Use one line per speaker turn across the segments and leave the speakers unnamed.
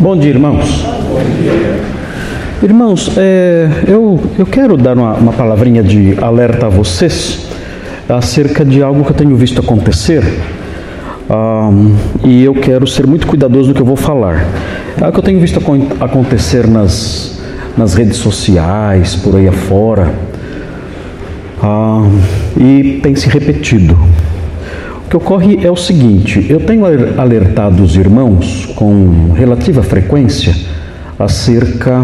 Bom dia, irmãos. Irmãos, é, eu, eu quero dar uma, uma palavrinha de alerta a vocês acerca de algo que eu tenho visto acontecer um, e eu quero ser muito cuidadoso no que eu vou falar. É algo que eu tenho visto acontecer nas, nas redes sociais, por aí afora, um, e tem se repetido. O que ocorre é o seguinte: eu tenho alertado os irmãos com relativa frequência acerca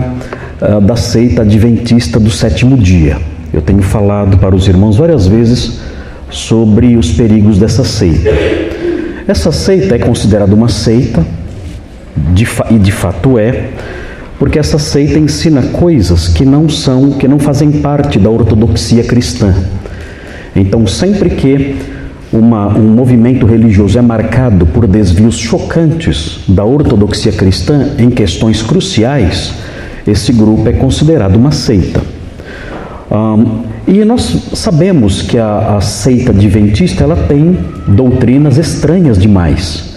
uh, da seita adventista do sétimo dia. Eu tenho falado para os irmãos várias vezes sobre os perigos dessa seita. Essa seita é considerada uma seita, de e de fato é, porque essa seita ensina coisas que não são, que não fazem parte da ortodoxia cristã. Então, sempre que uma, um movimento religioso é marcado por desvios chocantes da ortodoxia cristã em questões cruciais, esse grupo é considerado uma seita. Um, e nós sabemos que a, a seita adventista ela tem doutrinas estranhas demais,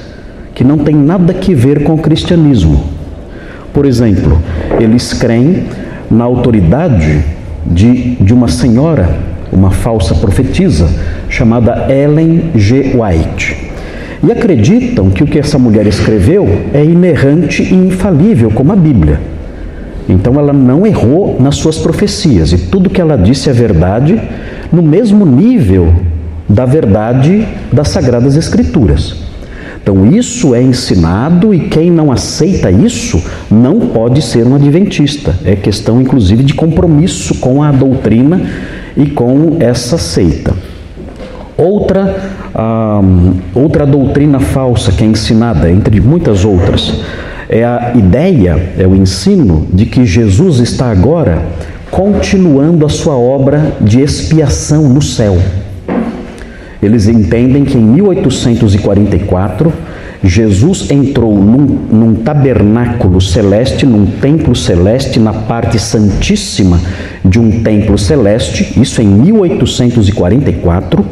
que não tem nada que ver com o cristianismo. Por exemplo, eles creem na autoridade de, de uma senhora, uma falsa profetisa, chamada Ellen G. White. E acreditam que o que essa mulher escreveu é inerrante e infalível, como a Bíblia. Então ela não errou nas suas profecias e tudo que ela disse é verdade, no mesmo nível da verdade das Sagradas Escrituras. Então isso é ensinado e quem não aceita isso não pode ser um adventista. É questão inclusive de compromisso com a doutrina e com essa seita. Outra, outra doutrina falsa que é ensinada, entre muitas outras, é a ideia, é o ensino de que Jesus está agora continuando a sua obra de expiação no céu. Eles entendem que em 1844 Jesus entrou num, num, tabernáculo celeste, num templo celeste, na parte santíssima de um templo celeste, isso em 1844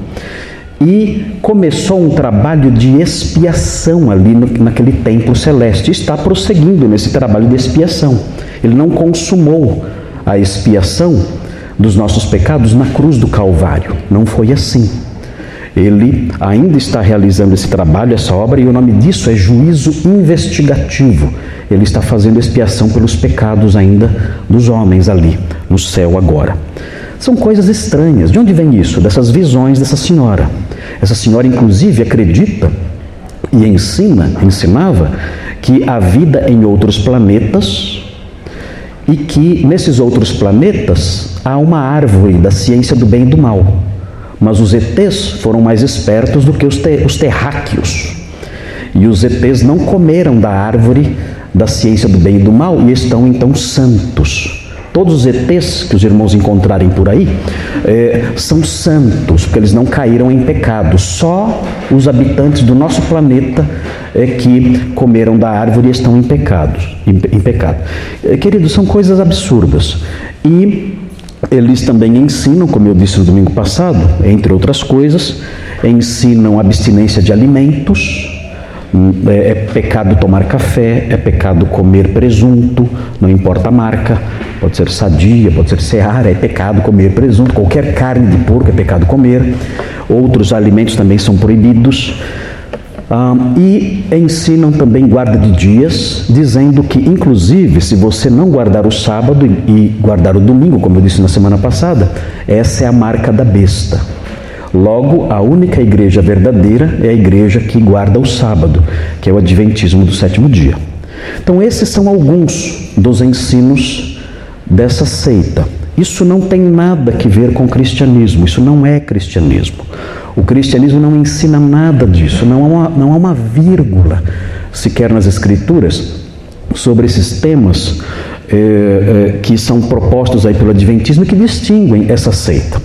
e começou um trabalho de expiação ali no, naquele templo celeste. Está prosseguindo nesse trabalho de expiação. Ele não consumou a expiação dos nossos pecados na cruz do Calvário. Não foi assim. Ele ainda está realizando esse trabalho, essa obra, e o nome disso é juízo investigativo. Ele está fazendo expiação pelos pecados ainda dos homens ali, no céu agora. São coisas estranhas. De onde vem isso? Dessas visões dessa senhora. Essa senhora, inclusive, acredita e ensina, ensinava, que há vida em outros planetas e que nesses outros planetas há uma árvore da ciência do bem e do mal. Mas os ETs foram mais espertos do que os, os terráqueos. E os ETs não comeram da árvore da ciência do bem e do mal e estão então santos. Todos os ETs que os irmãos encontrarem por aí é, são santos, porque eles não caíram em pecado. Só os habitantes do nosso planeta é que comeram da árvore e estão em pecado. Em, em pecado. É, queridos, são coisas absurdas. E eles também ensinam, como eu disse no domingo passado, entre outras coisas, ensinam abstinência de alimentos, é, é, pecado tomar café, é pecado comer presunto, não importa a marca, pode ser sadia, pode ser seara, é pecado comer presunto, qualquer carne de porco é pecado comer, outros alimentos também são proibidos. e ensinam também guarda de dias, dizendo que, inclusive, se você não guardar o sábado e guardar o domingo, como eu disse na semana passada, essa é a marca da besta. Logo, a única igreja verdadeira é a igreja que guarda o sábado, que é o Adventismo do sétimo dia. Então, esses são alguns dos ensinos dessa seita. Isso não tem nada que ver com o cristianismo, isso não é cristianismo. O cristianismo não ensina nada disso, não há uma, não há uma vírgula sequer nas Escrituras sobre esses temas eh, eh, que são propostos aí pelo Adventismo que distinguem essa seita.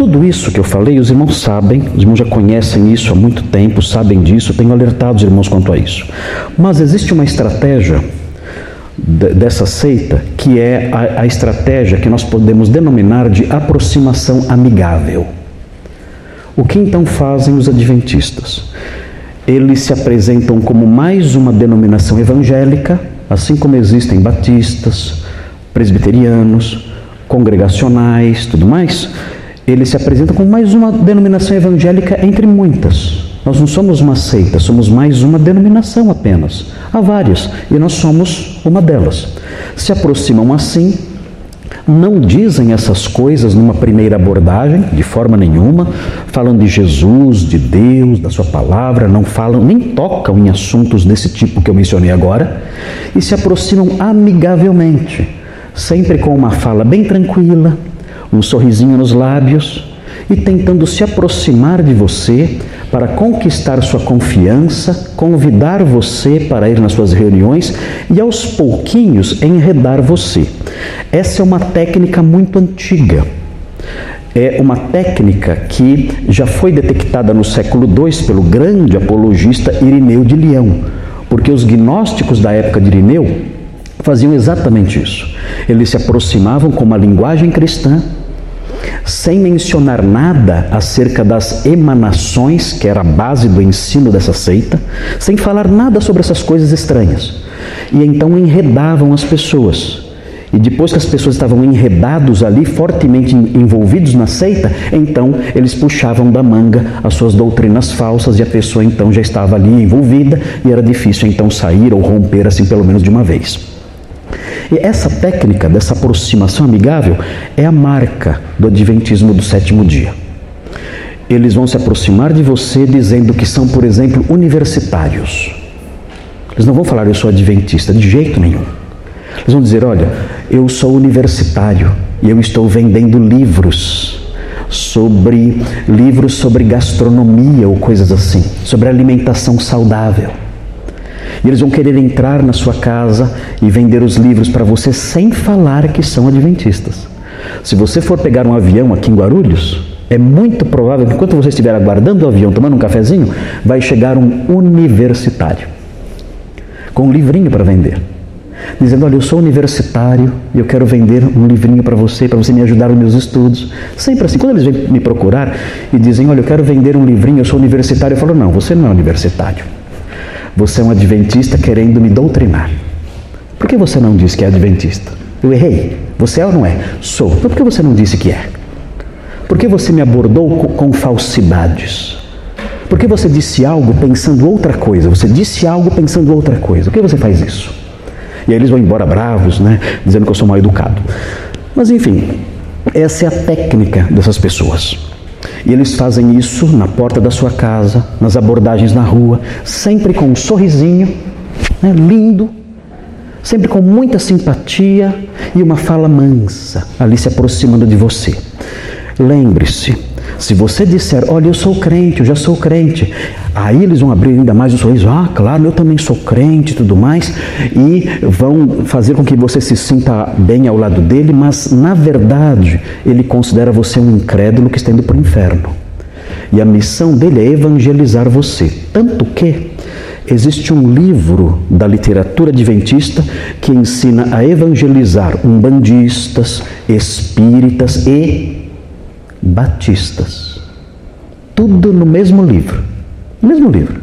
Tudo isso que eu falei, os irmãos sabem, os irmãos já conhecem isso há muito tempo, sabem disso, tenho alertado os irmãos quanto a isso. Mas existe uma estratégia dessa seita que é a, a estratégia que nós podemos denominar de aproximação amigável. O que então fazem os adventistas? eles se apresentam como mais uma denominação evangélica, assim como existem batistas, presbiterianos, congregacionais, tudo mais. Eles se apresentam como mais uma denominação evangélica entre muitas. Nós não somos uma seita, somos mais uma denominação apenas. Há várias e nós somos uma delas. Se aproximam assim não dizem essas coisas numa primeira abordagem, de forma nenhuma, falam de Jesus, de Deus, da Sua palavra, não falam, nem tocam em assuntos desse tipo que eu mencionei agora, e se aproximam amigavelmente, sempre com uma fala bem tranquila, um sorrisinho nos lábios e tentando se aproximar de você para conquistar sua confiança, convidar você para ir nas suas reuniões e aos pouquinhos enredar você. Essa é uma técnica muito antiga. É uma técnica que já foi detectada no século II pelo grande apologista Irineu de Leão, porque os gnósticos da época de Irineu faziam exatamente isso. Eles se aproximavam com uma linguagem cristã, sem mencionar nada acerca das emanações, que era a base do ensino dessa seita, sem falar nada sobre essas coisas estranhas. E então enredavam as pessoas. E depois que as pessoas estavam enredados ali, fortemente envolvidos na seita, então eles puxavam da manga as suas doutrinas falsas e a pessoa então já estava ali envolvida e era difícil então sair ou romper assim pelo menos de uma vez. E essa técnica dessa aproximação amigável é a marca do adventismo do sétimo dia. Eles vão se aproximar de você dizendo que são, por exemplo, universitários. Eles não vão falar eu sou adventista, de jeito nenhum. Eles vão dizer: olha, eu sou universitário e eu estou vendendo livros sobre livros sobre gastronomia ou coisas assim, sobre alimentação saudável. E eles vão querer entrar na sua casa e vender os livros para você sem falar que são adventistas. Se você for pegar um avião aqui em Guarulhos, é muito provável que enquanto você estiver aguardando o avião, tomando um cafezinho, vai chegar um universitário com um livrinho para vender. Dizendo, olha, eu sou universitário e eu quero vender um livrinho para você, para você me ajudar nos meus estudos. Sempre assim. Quando eles vêm me procurar e dizem, olha, eu quero vender um livrinho, eu sou universitário, eu falo, não, você não é universitário. Você é um adventista querendo me doutrinar. Por que você não disse que é adventista? Eu errei. Você é ou não é? Sou. Então por que você não disse que é? Por que você me abordou com falsidades? Por que você disse algo pensando outra coisa? Você disse algo pensando outra coisa. Por que você faz isso? E aí eles vão embora bravos, né? Dizendo que eu sou mal educado. Mas enfim, essa é a técnica dessas pessoas. E eles fazem isso na porta da sua casa, nas abordagens na rua, sempre com um sorrisinho, né, lindo, sempre com muita simpatia e uma fala mansa, ali se aproximando de você. Lembre-se, se você disser, olha, eu sou crente, eu já sou crente, aí eles vão abrir ainda mais o sorriso, ah, claro, eu também sou crente e tudo mais, e vão fazer com que você se sinta bem ao lado dele, mas na verdade ele considera você um incrédulo que está indo para o inferno. E a missão dele é evangelizar você. Tanto que existe um livro da literatura adventista que ensina a evangelizar umbandistas, espíritas e batistas. Tudo no mesmo livro. No mesmo livro.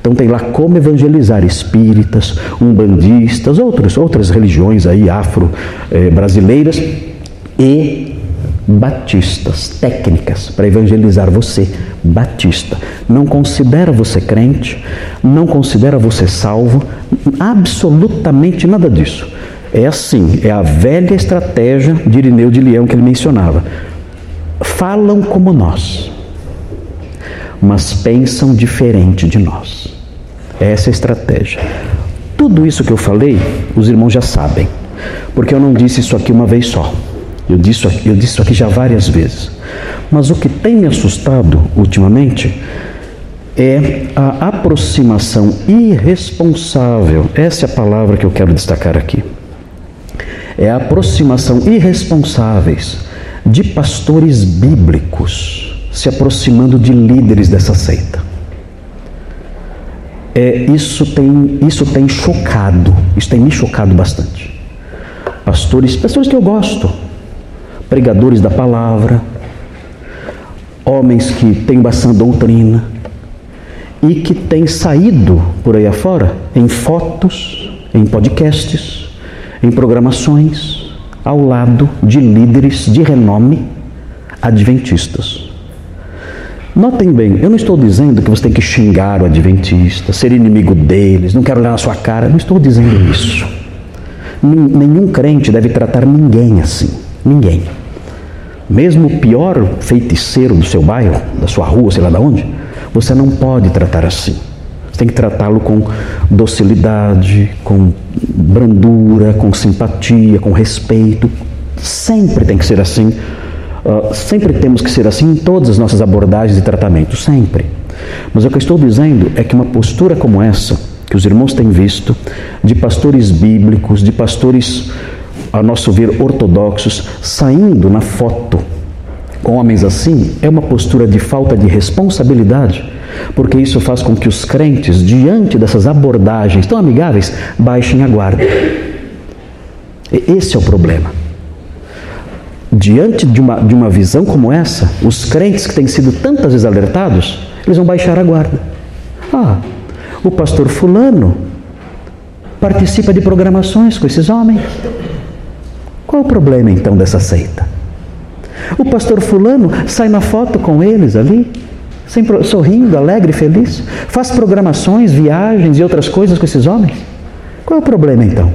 Então tem lá como evangelizar espíritas, umbandistas, outros, outras religiões aí afro-brasileiras e batistas, técnicas para evangelizar você, batista. Não considera você crente, não considera você salvo, absolutamente nada disso. É assim, é a velha estratégia de Irineu de Leão que ele mencionava falam como nós, mas pensam diferente de nós. Essa é a estratégia. Tudo isso que eu falei, os irmãos já sabem, porque eu não disse isso aqui uma vez só. Eu disse, eu disse isso aqui já várias vezes. Mas o que tem me assustado ultimamente é a aproximação irresponsável. Essa é a palavra que eu quero destacar aqui. É a aproximação irresponsáveis de pastores bíblicos se aproximando de líderes dessa seita. É, isso, tem, isso tem chocado, isso tem me chocado bastante. Pastores, pastores que eu gosto, pregadores da palavra, homens que têm bastante doutrina, e que tem saído por aí afora em fotos, em podcasts, em programações, ao lado de líderes de renome adventistas. Notem bem, eu não estou dizendo que você tem que xingar o adventista, ser inimigo deles, não quero olhar na sua cara, não estou dizendo isso. Nenhum crente deve tratar ninguém assim, ninguém. Mesmo o pior feiticeiro do seu bairro, da sua rua, sei lá de onde, você não pode tratar assim. Você tem que tratá-lo com docilidade, com brandura, com simpatia, com respeito. Sempre tem que ser assim. Uh, sempre temos que ser assim em todas as nossas abordagens e tratamentos, sempre. Mas o que eu estou dizendo é que uma postura como essa, que os irmãos têm visto, de pastores bíblicos, de pastores, a nosso ver, ortodoxos, saindo na foto com homens assim é uma postura de falta de responsabilidade, porque isso faz com que os crentes, diante dessas abordagens tão amigáveis, baixem a guarda. Esse é o problema. Diante de uma, de uma visão como essa, os crentes que têm sido tantas vezes alertados, eles vão baixar a guarda. Ah, o pastor Fulano participa de programações com esses homens. Qual o problema então dessa seita? O pastor Fulano sai na foto com eles ali, sempre sorrindo, alegre, feliz, faz programações, viagens e outras coisas com esses homens. Qual é o problema então?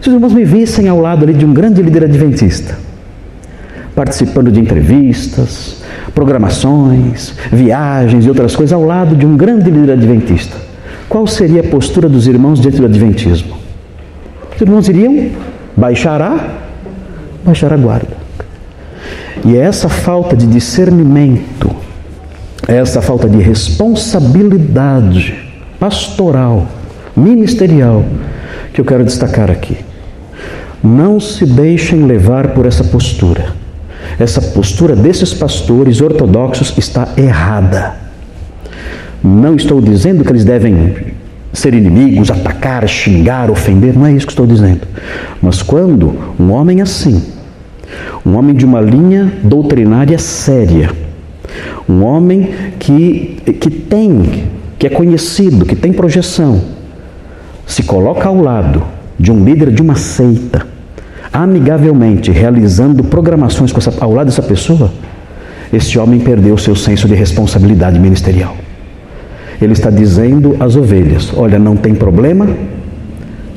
Se os irmãos me vissem ao lado ali de um grande líder adventista, participando de entrevistas, programações, viagens e outras coisas, ao lado de um grande líder adventista, qual seria a postura dos irmãos diante do adventismo? Os irmãos iriam baixar a, baixar a guarda. E é essa falta de discernimento, essa falta de responsabilidade pastoral, ministerial, que eu quero destacar aqui. Não se deixem levar por essa postura. Essa postura desses pastores ortodoxos está errada. Não estou dizendo que eles devem ser inimigos, atacar, xingar, ofender, não é isso que estou dizendo. Mas quando um homem assim um homem de uma linha doutrinária séria, um homem que, que tem, que é conhecido, que tem projeção, se coloca ao lado de um líder de uma seita, amigavelmente realizando programações essa, ao lado dessa pessoa, esse homem perdeu o seu senso de responsabilidade ministerial. Ele está dizendo às ovelhas: olha, não tem problema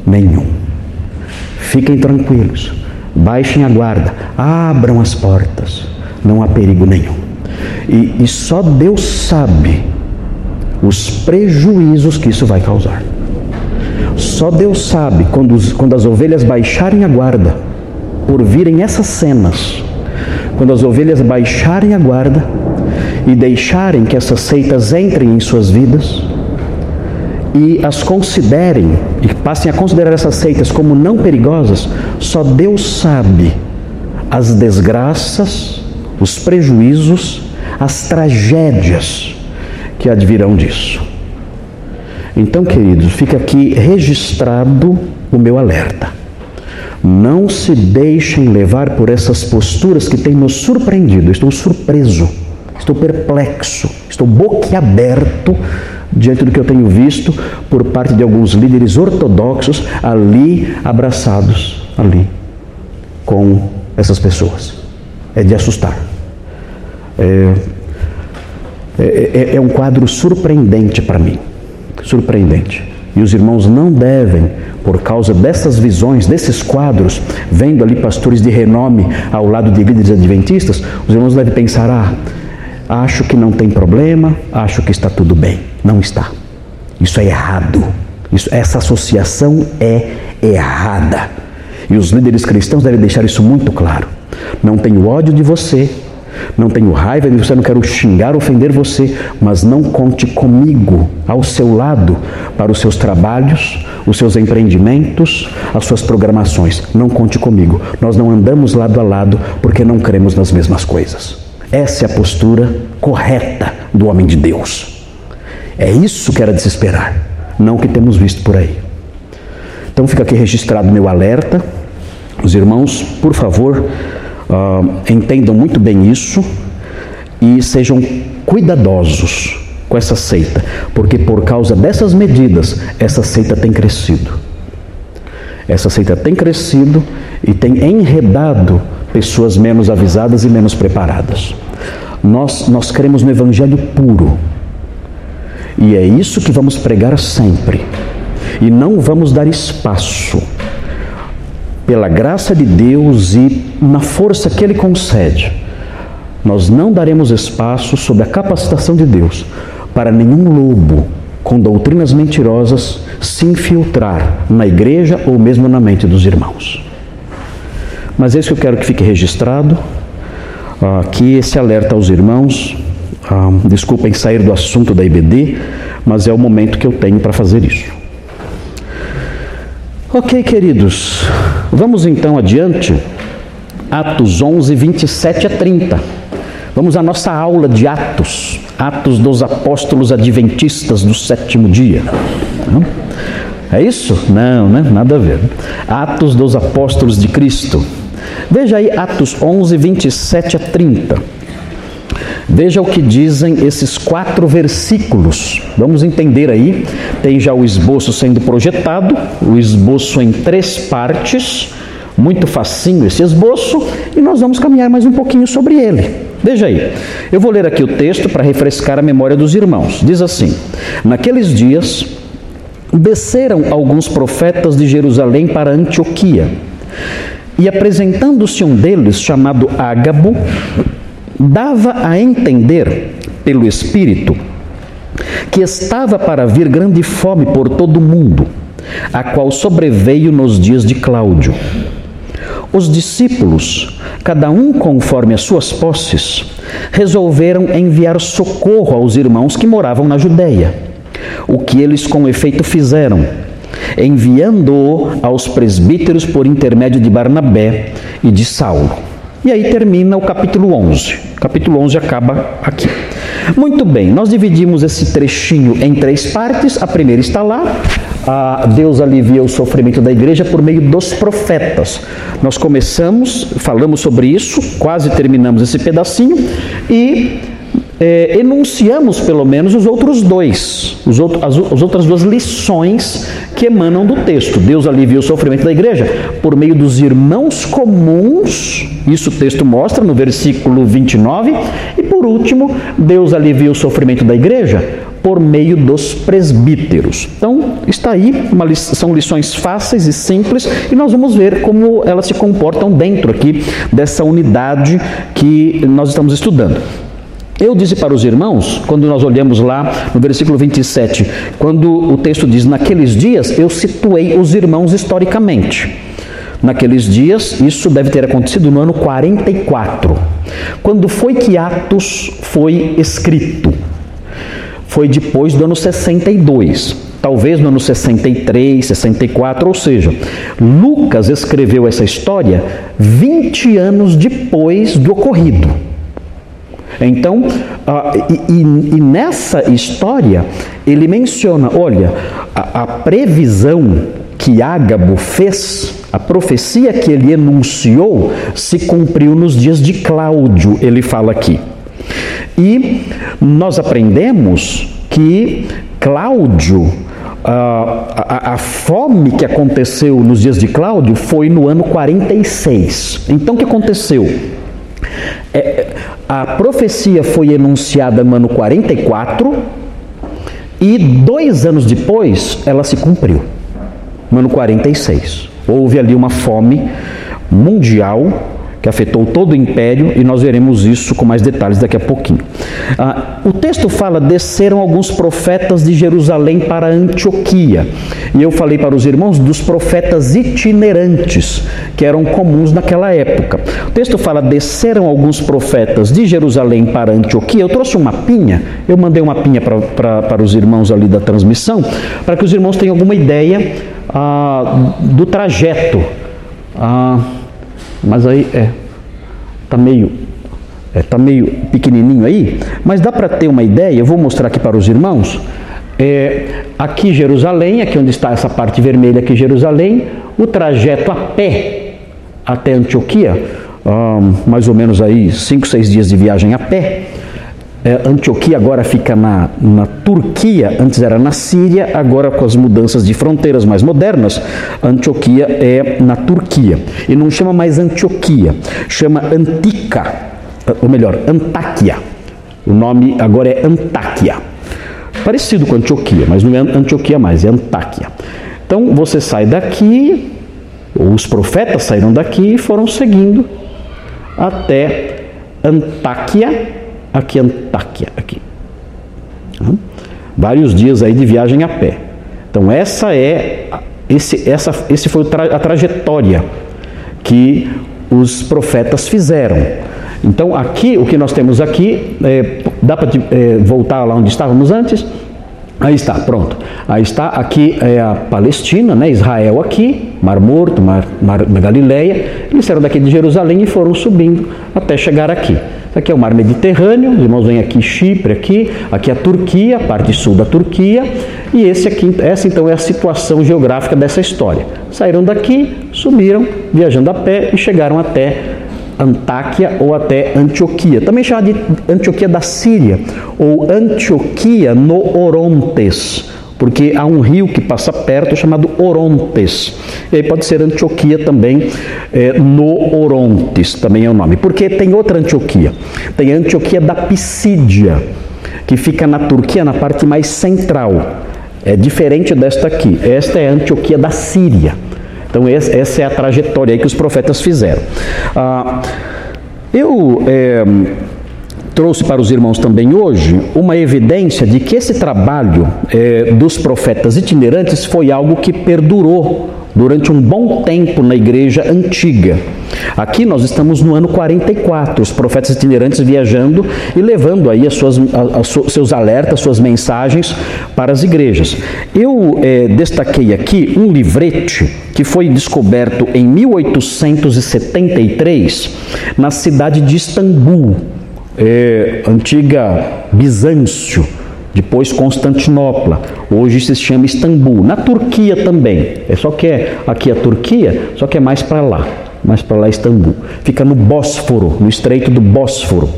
nenhum. Fiquem tranquilos. Baixem a guarda, abram as portas, não há perigo nenhum. E, e só Deus sabe os prejuízos que isso vai causar. Só Deus sabe quando, os, quando as ovelhas baixarem a guarda, por virem essas cenas, quando as ovelhas baixarem a guarda e deixarem que essas seitas entrem em suas vidas, e as considerem e passem a considerar essas seitas como não perigosas, só Deus sabe as desgraças, os prejuízos, as tragédias que advirão disso. Então, queridos, fica aqui registrado o meu alerta. Não se deixem levar por essas posturas que têm nos surpreendido. Estou surpreso, estou perplexo, estou boquiaberto diante do que eu tenho visto por parte de alguns líderes ortodoxos ali abraçados ali com essas pessoas. É de assustar. É, é, é, é um quadro surpreendente para mim. Surpreendente. E os irmãos não devem, por causa dessas visões, desses quadros, vendo ali pastores de renome ao lado de líderes adventistas, os irmãos devem pensar: ah, acho que não tem problema, acho que está tudo bem. Não está. Isso é errado. Isso, essa associação é errada. E os líderes cristãos devem deixar isso muito claro. Não tenho ódio de você, não tenho raiva de você, não quero xingar, ofender você, mas não conte comigo ao seu lado para os seus trabalhos, os seus empreendimentos, as suas programações. Não conte comigo. Nós não andamos lado a lado porque não cremos nas mesmas coisas. Essa é a postura correta do homem de Deus. É isso que era de se esperar, não o que temos visto por aí. Então fica aqui registrado meu alerta. Os irmãos, por favor, uh, entendam muito bem isso e sejam cuidadosos com essa seita, porque por causa dessas medidas, essa seita tem crescido. Essa seita tem crescido e tem enredado pessoas menos avisadas e menos preparadas. Nós, nós cremos no Evangelho puro. E é isso que vamos pregar sempre. E não vamos dar espaço, pela graça de Deus e na força que Ele concede, nós não daremos espaço, sob a capacitação de Deus, para nenhum lobo com doutrinas mentirosas se infiltrar na igreja ou mesmo na mente dos irmãos. Mas é isso que eu quero que fique registrado, aqui esse alerta aos irmãos. Ah, desculpem sair do assunto da IBD, mas é o momento que eu tenho para fazer isso. Ok, queridos, vamos então adiante. Atos 11, 27 a 30. Vamos à nossa aula de Atos, Atos dos Apóstolos Adventistas do sétimo dia. É isso? Não, né? Nada a ver. Atos dos Apóstolos de Cristo. Veja aí Atos 11, 27 a 30. Veja o que dizem esses quatro versículos. Vamos entender aí. Tem já o esboço sendo projetado, o esboço em três partes. Muito facinho esse esboço, e nós vamos caminhar mais um pouquinho sobre ele. Veja aí, eu vou ler aqui o texto para refrescar a memória dos irmãos. Diz assim: Naqueles dias desceram alguns profetas de Jerusalém para Antioquia, e apresentando-se um deles, chamado Ágabo, dava a entender, pelo Espírito, que estava para vir grande fome por todo o mundo, a qual sobreveio nos dias de Cláudio. Os discípulos, cada um conforme as suas posses, resolveram enviar socorro aos irmãos que moravam na Judéia, o que eles com efeito fizeram, enviando-o aos presbíteros por intermédio de Barnabé e de Saulo. E aí termina o capítulo 11. O capítulo 11 acaba aqui. Muito bem, nós dividimos esse trechinho em três partes. A primeira está lá. Deus alivia o sofrimento da igreja por meio dos profetas. Nós começamos, falamos sobre isso, quase terminamos esse pedacinho e é, enunciamos pelo menos os outros dois, os outro, as, as, outras duas lições que emanam do texto. Deus alivia o sofrimento da igreja por meio dos irmãos comuns, isso o texto mostra no versículo 29, e por último, Deus alivia o sofrimento da igreja por meio dos presbíteros. Então, está aí, uma, são lições fáceis e simples, e nós vamos ver como elas se comportam dentro aqui dessa unidade que nós estamos estudando. Eu disse para os irmãos, quando nós olhamos lá no versículo 27, quando o texto diz naqueles dias, eu situei os irmãos historicamente. Naqueles dias, isso deve ter acontecido no ano 44. Quando foi que Atos foi escrito? Foi depois do ano 62 talvez no ano 63, 64, ou seja, Lucas escreveu essa história 20 anos depois do ocorrido. Então, e, e, nessa história, ele menciona: olha, a, a previsão que Ágabo fez, a profecia que ele enunciou, se cumpriu nos dias de Cláudio, ele fala aqui. E nós aprendemos que Cláudio, a, a, a, fome que aconteceu nos dias de Cláudio foi no ano 46. Então o que aconteceu? É, a profecia foi enunciada no ano 44 e dois anos depois ela se cumpriu, no ano 46. Houve ali uma fome mundial que afetou todo o império, e nós veremos isso com mais detalhes daqui a pouquinho. Ah, o texto fala: desceram alguns profetas de Jerusalém para Antioquia. E eu falei para os irmãos dos profetas itinerantes, que eram comuns naquela época. O texto fala: desceram alguns profetas de Jerusalém para Antioquia. Eu trouxe um mapinha, eu mandei um mapinha para, para, para os irmãos ali da transmissão, para que os irmãos tenham alguma ideia ah, do trajeto. Ah, mas aí é tá meio é, tá meio pequenininho aí, mas dá para ter uma ideia. Eu vou mostrar aqui para os irmãos. É, aqui Jerusalém, aqui onde está essa parte vermelha aqui Jerusalém, o trajeto a pé até Antioquia, mais ou menos aí cinco, seis dias de viagem a pé. É, Antioquia agora fica na, na Turquia, antes era na Síria, agora com as mudanças de fronteiras mais modernas, Antioquia é na Turquia. E não chama mais Antioquia, chama Antica, ou melhor, Antáquia. O nome agora é Antáquia. Parecido com Antioquia, mas não é Antioquia mais, é Antáquia. Então você sai daqui, os profetas saíram daqui e foram seguindo até Antáquia aqui Antáquia, aqui. Vários dias aí de viagem a pé. Então essa é esse, essa, esse foi a trajetória que os profetas fizeram. Então aqui o que nós temos aqui é, dá para é, voltar lá onde estávamos antes. Aí está, pronto. Aí está, aqui é a Palestina, né? Israel aqui, Mar Morto, Mar, Mar Galileia. Eles saíram daqui de Jerusalém e foram subindo até chegar aqui. Aqui é o mar Mediterrâneo, os irmãos vêm aqui Chipre, aqui, aqui é a Turquia, a parte sul da Turquia, e esse aqui, essa então é a situação geográfica dessa história. Saíram daqui, subiram, viajando a pé e chegaram até Antáquia ou até Antioquia, também chamada de Antioquia da Síria, ou Antioquia no Orontes, porque há um rio que passa perto chamado Orontes. E aí pode ser Antioquia também, é, no Orontes, também é o nome. Porque tem outra Antioquia. Tem a Antioquia da Pisídia, que fica na Turquia, na parte mais central. É diferente desta aqui. Esta é a Antioquia da Síria. Então essa é a trajetória que os profetas fizeram. Ah, eu é, trouxe para os irmãos também hoje uma evidência de que esse trabalho é, dos profetas itinerantes foi algo que perdurou durante um bom tempo na igreja antiga. Aqui nós estamos no ano 44, os profetas itinerantes viajando e levando aí as suas, a, a, seus alertas, suas mensagens para as igrejas. Eu é, destaquei aqui um livrete que foi descoberto em 1873 na cidade de Istambul, é, antiga Bizâncio, depois Constantinopla, hoje se chama Istambul, na Turquia também, é só que é aqui a Turquia, só que é mais para lá, mais para lá Istambul, fica no Bósforo, no Estreito do Bósforo,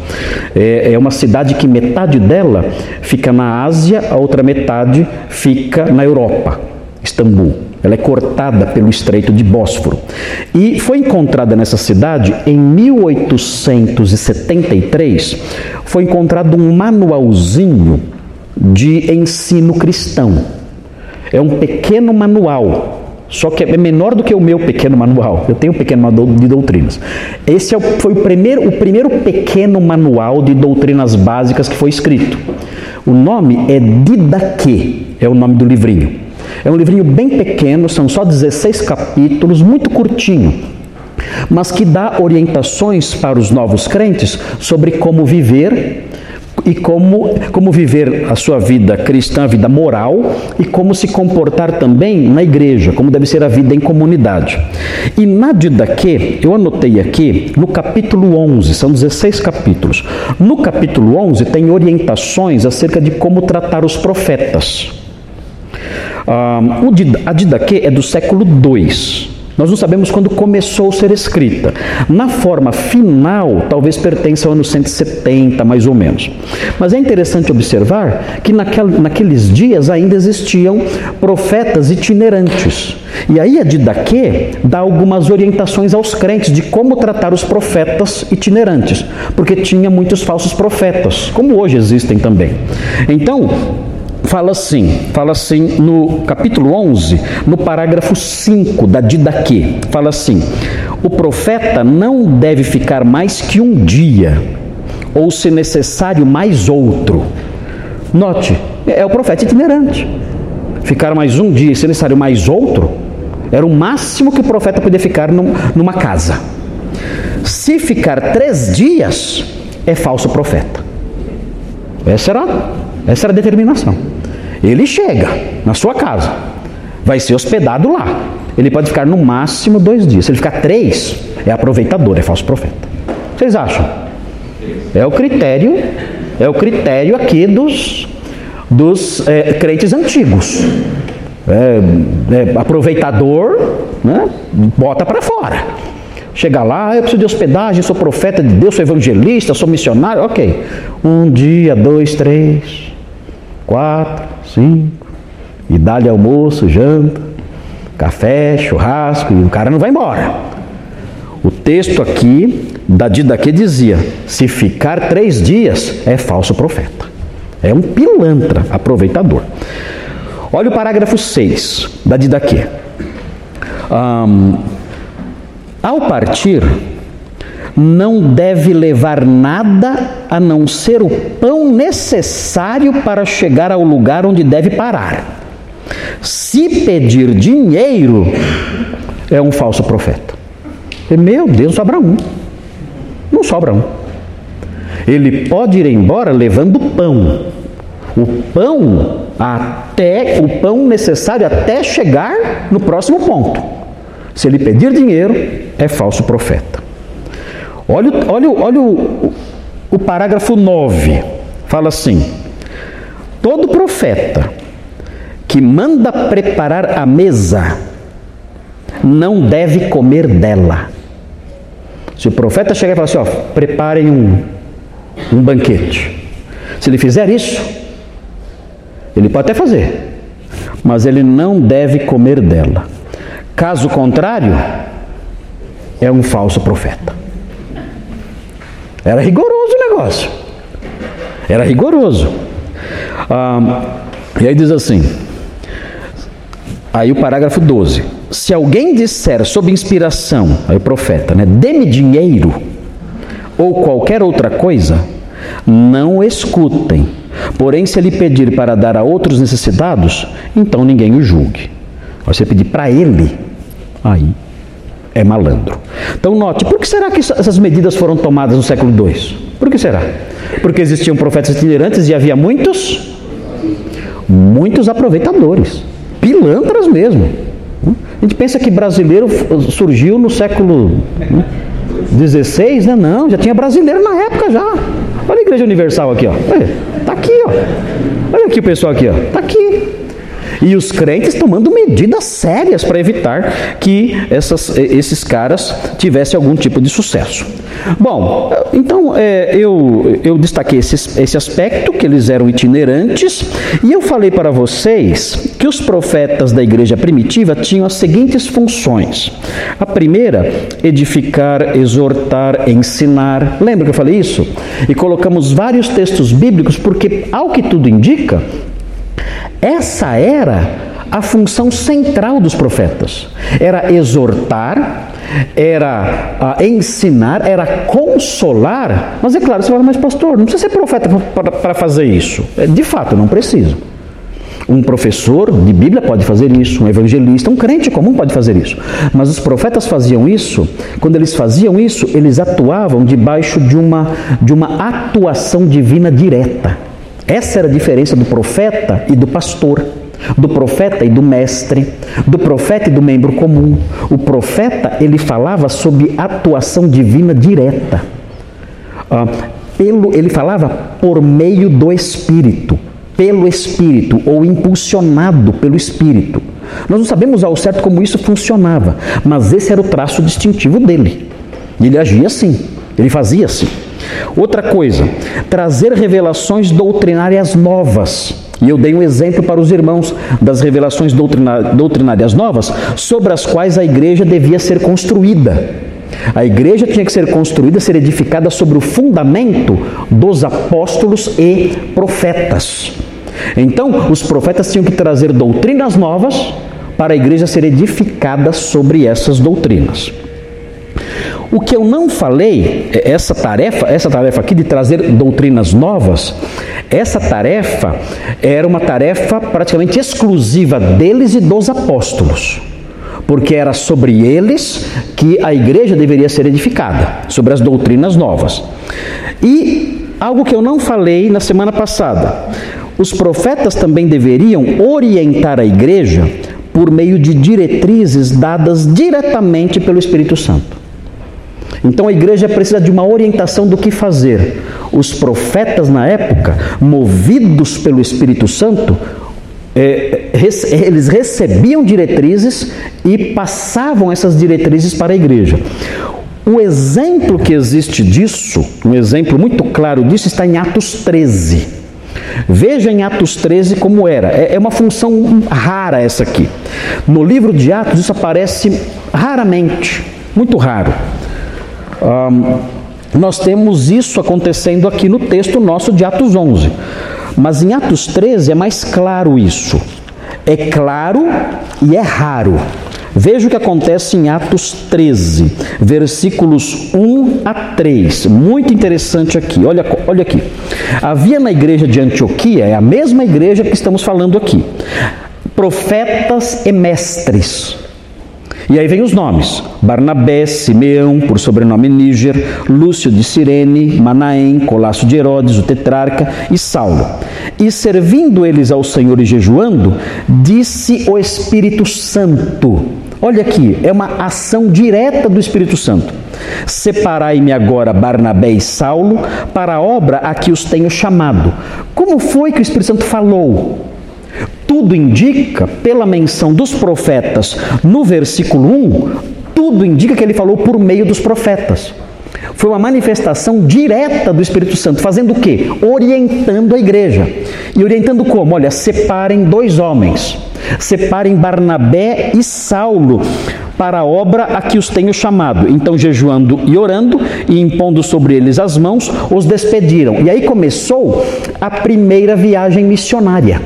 é, é uma cidade que metade dela fica na Ásia, a outra metade fica na Europa, Istambul. Ela é cortada pelo Estreito de Bósforo. E foi encontrada nessa cidade em 1873, foi encontrado um manualzinho de ensino cristão. É um pequeno manual só que é menor do que o meu pequeno manual. Eu tenho um pequeno manual de doutrinas. Esse é foi o primeiro, o primeiro pequeno manual de doutrinas básicas que foi escrito. O nome é Didaquê, é o nome do livrinho. É um livrinho bem pequeno, são só 16 capítulos, muito curtinho, mas que dá orientações para os novos crentes sobre como viver e como, como viver a sua vida cristã, a vida moral, e como se comportar também na igreja, como deve ser a vida em comunidade. E na Didaquê, eu anotei aqui, no capítulo 11, são 16 capítulos. No capítulo 11 tem orientações acerca de como tratar os profetas. A Didaquê é do século II. Nós não sabemos quando começou a ser escrita. Na forma final, talvez pertença ao ano 170, mais ou menos. Mas é interessante observar que naquel, naqueles dias ainda existiam profetas itinerantes. E aí a Didaquê dá algumas orientações aos crentes de como tratar os profetas itinerantes, porque tinha muitos falsos profetas, como hoje existem também. Então, fala assim, fala assim no capítulo 11, no parágrafo 5 da Didaquê, fala assim: o profeta não deve ficar mais que um dia, ou se necessário mais outro. Note, é o profeta itinerante. Ficar mais um dia, se necessário mais outro, era o máximo que o profeta podia ficar numa casa. Se ficar três dias, é falso profeta. Essa era, essa era a determinação. Ele chega na sua casa, vai ser hospedado lá. Ele pode ficar no máximo dois dias. Se ele ficar três, é aproveitador, é falso profeta. Vocês acham? É o critério, é o critério aqui dos, dos é, crentes antigos. É, é, aproveitador, né? bota para fora. Chega lá, eu preciso de hospedagem, sou profeta de Deus, sou evangelista, sou missionário, ok. Um dia, dois, três, quatro, cinco, e dá-lhe almoço, janta, café, churrasco, e o cara não vai embora. O texto aqui da Didaquê dizia: se ficar três dias, é falso profeta. É um pilantra, aproveitador. Olha o parágrafo 6 da Didaquê. Um, ao partir, não deve levar nada a não ser o pão necessário para chegar ao lugar onde deve parar. Se pedir dinheiro, é um falso profeta. E, meu Deus, sobra um. Não sobra um. Ele pode ir embora levando pão. O pão até o pão necessário até chegar no próximo ponto. Se ele pedir dinheiro, é falso profeta. Olha, olha, olha o, o, parágrafo 9. Fala assim: todo profeta que manda preparar a mesa não deve comer dela. Se o profeta chegar e falar assim: ó, preparem um, um banquete. Se ele fizer isso, ele pode até fazer, mas ele não deve comer dela. Caso contrário, é um falso profeta. Era rigoroso o negócio. Era rigoroso. Ah, e aí diz assim: aí o parágrafo 12. Se alguém disser sob inspiração, aí o profeta, né, dê-me dinheiro ou qualquer outra coisa, não escutem. Porém, se ele pedir para dar a outros necessitados, então ninguém o julgue. Você pedir para ele, aí é malandro. Então note, por que será que essas medidas foram tomadas no século II? Por que será? Porque existiam profetas itinerantes e havia muitos, muitos aproveitadores, pilantras mesmo. A gente pensa que brasileiro surgiu no século XVI, né? Não, já tinha brasileiro na época já. Olha a Igreja Universal aqui, ó. Está aqui, ó. Olha aqui o pessoal aqui, ó. Está aqui. E os crentes tomando medidas sérias para evitar que essas, esses caras tivessem algum tipo de sucesso. Bom, então é, eu, eu destaquei esse, esse aspecto, que eles eram itinerantes, e eu falei para vocês que os profetas da igreja primitiva tinham as seguintes funções. A primeira, edificar, exortar, ensinar. Lembra que eu falei isso? E colocamos vários textos bíblicos, porque, ao que tudo indica, essa era a função central dos profetas. Era exortar, era uh, ensinar, era consolar. Mas é claro, você fala, mas pastor, não precisa ser profeta para fazer isso. É, de fato, não precisa. Um professor de Bíblia pode fazer isso, um evangelista, um crente comum pode fazer isso. Mas os profetas faziam isso, quando eles faziam isso, eles atuavam debaixo de uma, de uma atuação divina direta. Essa era a diferença do profeta e do pastor, do profeta e do mestre, do profeta e do membro comum. O profeta, ele falava sobre atuação divina direta. Ah, pelo, ele falava por meio do Espírito, pelo Espírito, ou impulsionado pelo Espírito. Nós não sabemos ao certo como isso funcionava, mas esse era o traço distintivo dele. Ele agia assim, ele fazia assim. Outra coisa, trazer revelações doutrinárias novas. E eu dei um exemplo para os irmãos das revelações doutrinárias novas, sobre as quais a igreja devia ser construída. A igreja tinha que ser construída, ser edificada sobre o fundamento dos apóstolos e profetas. Então, os profetas tinham que trazer doutrinas novas para a igreja ser edificada sobre essas doutrinas. O que eu não falei, é essa tarefa, essa tarefa aqui de trazer doutrinas novas, essa tarefa era uma tarefa praticamente exclusiva deles e dos apóstolos. Porque era sobre eles que a igreja deveria ser edificada, sobre as doutrinas novas. E algo que eu não falei na semana passada, os profetas também deveriam orientar a igreja por meio de diretrizes dadas diretamente pelo Espírito Santo. Então a igreja precisa de uma orientação do que fazer. Os profetas na época, movidos pelo Espírito Santo, é, eles recebiam diretrizes e passavam essas diretrizes para a igreja. O exemplo que existe disso, um exemplo muito claro disso, está em Atos 13. Veja em Atos 13 como era. É, é uma função rara essa aqui. No livro de Atos isso aparece raramente, muito raro. Um, nós temos isso acontecendo aqui no texto nosso de Atos 11. Mas em Atos 13 é mais claro isso. É claro e é raro. Veja o que acontece em Atos 13, versículos 1 a 3. Muito interessante aqui. Olha, olha aqui. Havia na igreja de Antioquia, é a mesma igreja que estamos falando aqui, profetas e mestres. E aí vem os nomes: Barnabé, Simeão, por sobrenome Níger, Lúcio de Cirene, Manaém, Colasso de Herodes, o tetrarca, e Saulo. E servindo eles ao Senhor e jejuando, disse o Espírito Santo: Olha aqui, é uma ação direta do Espírito Santo. Separai-me agora Barnabé e Saulo para a obra a que os tenho chamado. Como foi que o Espírito Santo falou? Tudo indica, pela menção dos profetas no versículo 1, tudo indica que ele falou por meio dos profetas. Foi uma manifestação direta do Espírito Santo, fazendo o quê? Orientando a igreja. E orientando como? Olha, separem dois homens. Separem Barnabé e Saulo para a obra a que os tenho chamado. Então, jejuando e orando e impondo sobre eles as mãos, os despediram. E aí começou a primeira viagem missionária.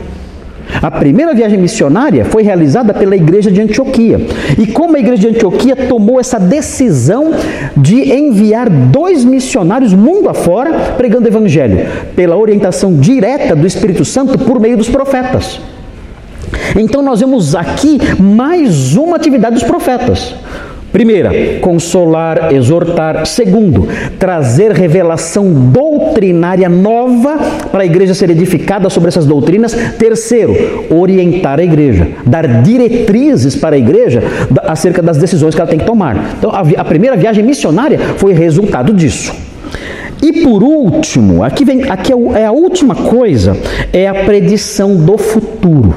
A primeira viagem missionária foi realizada pela igreja de Antioquia. E como a igreja de Antioquia tomou essa decisão de enviar dois missionários mundo afora pregando o evangelho, pela orientação direta do Espírito Santo por meio dos profetas. Então nós vemos aqui mais uma atividade dos profetas. Primeira, consolar, exortar. Segundo, trazer revelação doutrinária nova para a igreja ser edificada sobre essas doutrinas. Terceiro, orientar a igreja, dar diretrizes para a igreja acerca das decisões que ela tem que tomar. Então, a, primeira viagem missionária foi resultado disso. E por último, aqui, vem, aqui é, é a última coisa, é a predição do futuro,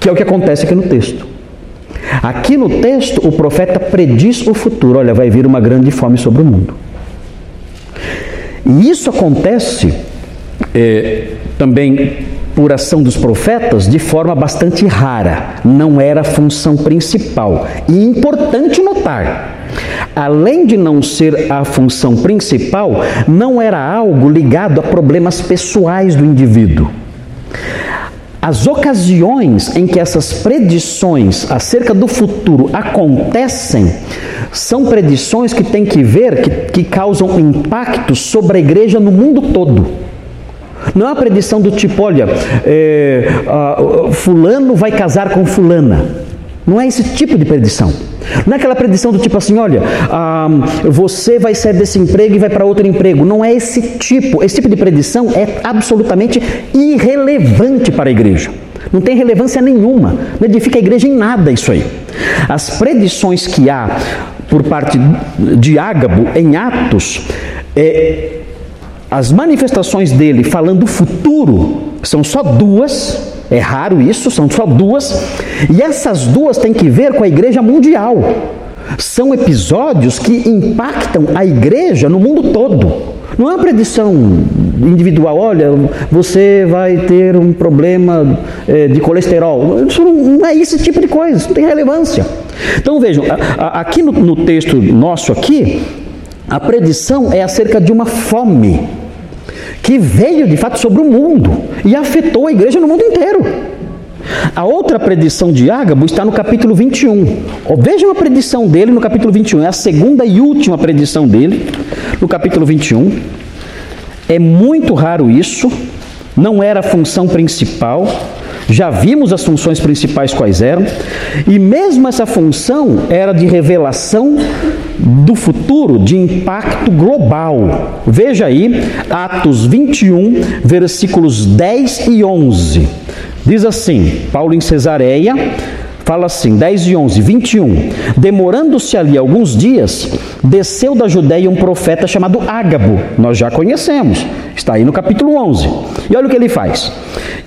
que é o que acontece aqui no texto. Aqui no texto, o profeta prediz o futuro: olha, vai vir uma grande fome sobre o mundo. E isso acontece é, também por ação dos profetas de forma bastante rara, não era a função principal. E importante notar, além de não ser a função principal, não era algo ligado a problemas pessoais do indivíduo. As ocasiões em que essas predições acerca do futuro acontecem são predições que têm que ver, que, que causam impacto sobre a igreja no mundo todo. Não é uma predição do tipo, olha, é, fulano vai casar com fulana. Não é esse tipo de predição. Não é aquela predição do tipo assim, olha, ah, você vai sair desse emprego e vai para outro emprego. Não é esse tipo. Esse tipo de predição é absolutamente irrelevante para a igreja. Não tem relevância nenhuma. Não edifica a igreja em nada isso aí. As predições que há por parte de Ágabo em Atos, é, as manifestações dele falando do futuro são só duas é raro isso, são só duas. E essas duas têm que ver com a igreja mundial. São episódios que impactam a igreja no mundo todo. Não é uma predição individual, olha, você vai ter um problema é, de colesterol. Isso não é esse tipo de coisa, isso não tem relevância. Então vejam, aqui no, no texto nosso aqui, a predição é acerca de uma fome que veio de fato sobre o mundo e afetou a igreja no mundo inteiro. A outra predição de Ágabo está no capítulo 21. Vejam a predição dele no capítulo 21. É a segunda e última predição dele, no capítulo 21. É muito raro isso, não era a função principal. Já vimos as funções principais quais eram, e mesmo essa função era de revelação do futuro, de impacto global. Veja aí, Atos 21, versículos 10 e 11. Diz assim: Paulo em Cesareia, fala assim, 10 e 11, 21. Demorando-se ali alguns dias, desceu da Judéia um profeta chamado Ágabo. Nós já conhecemos, está aí no capítulo 11. E olha o que ele faz.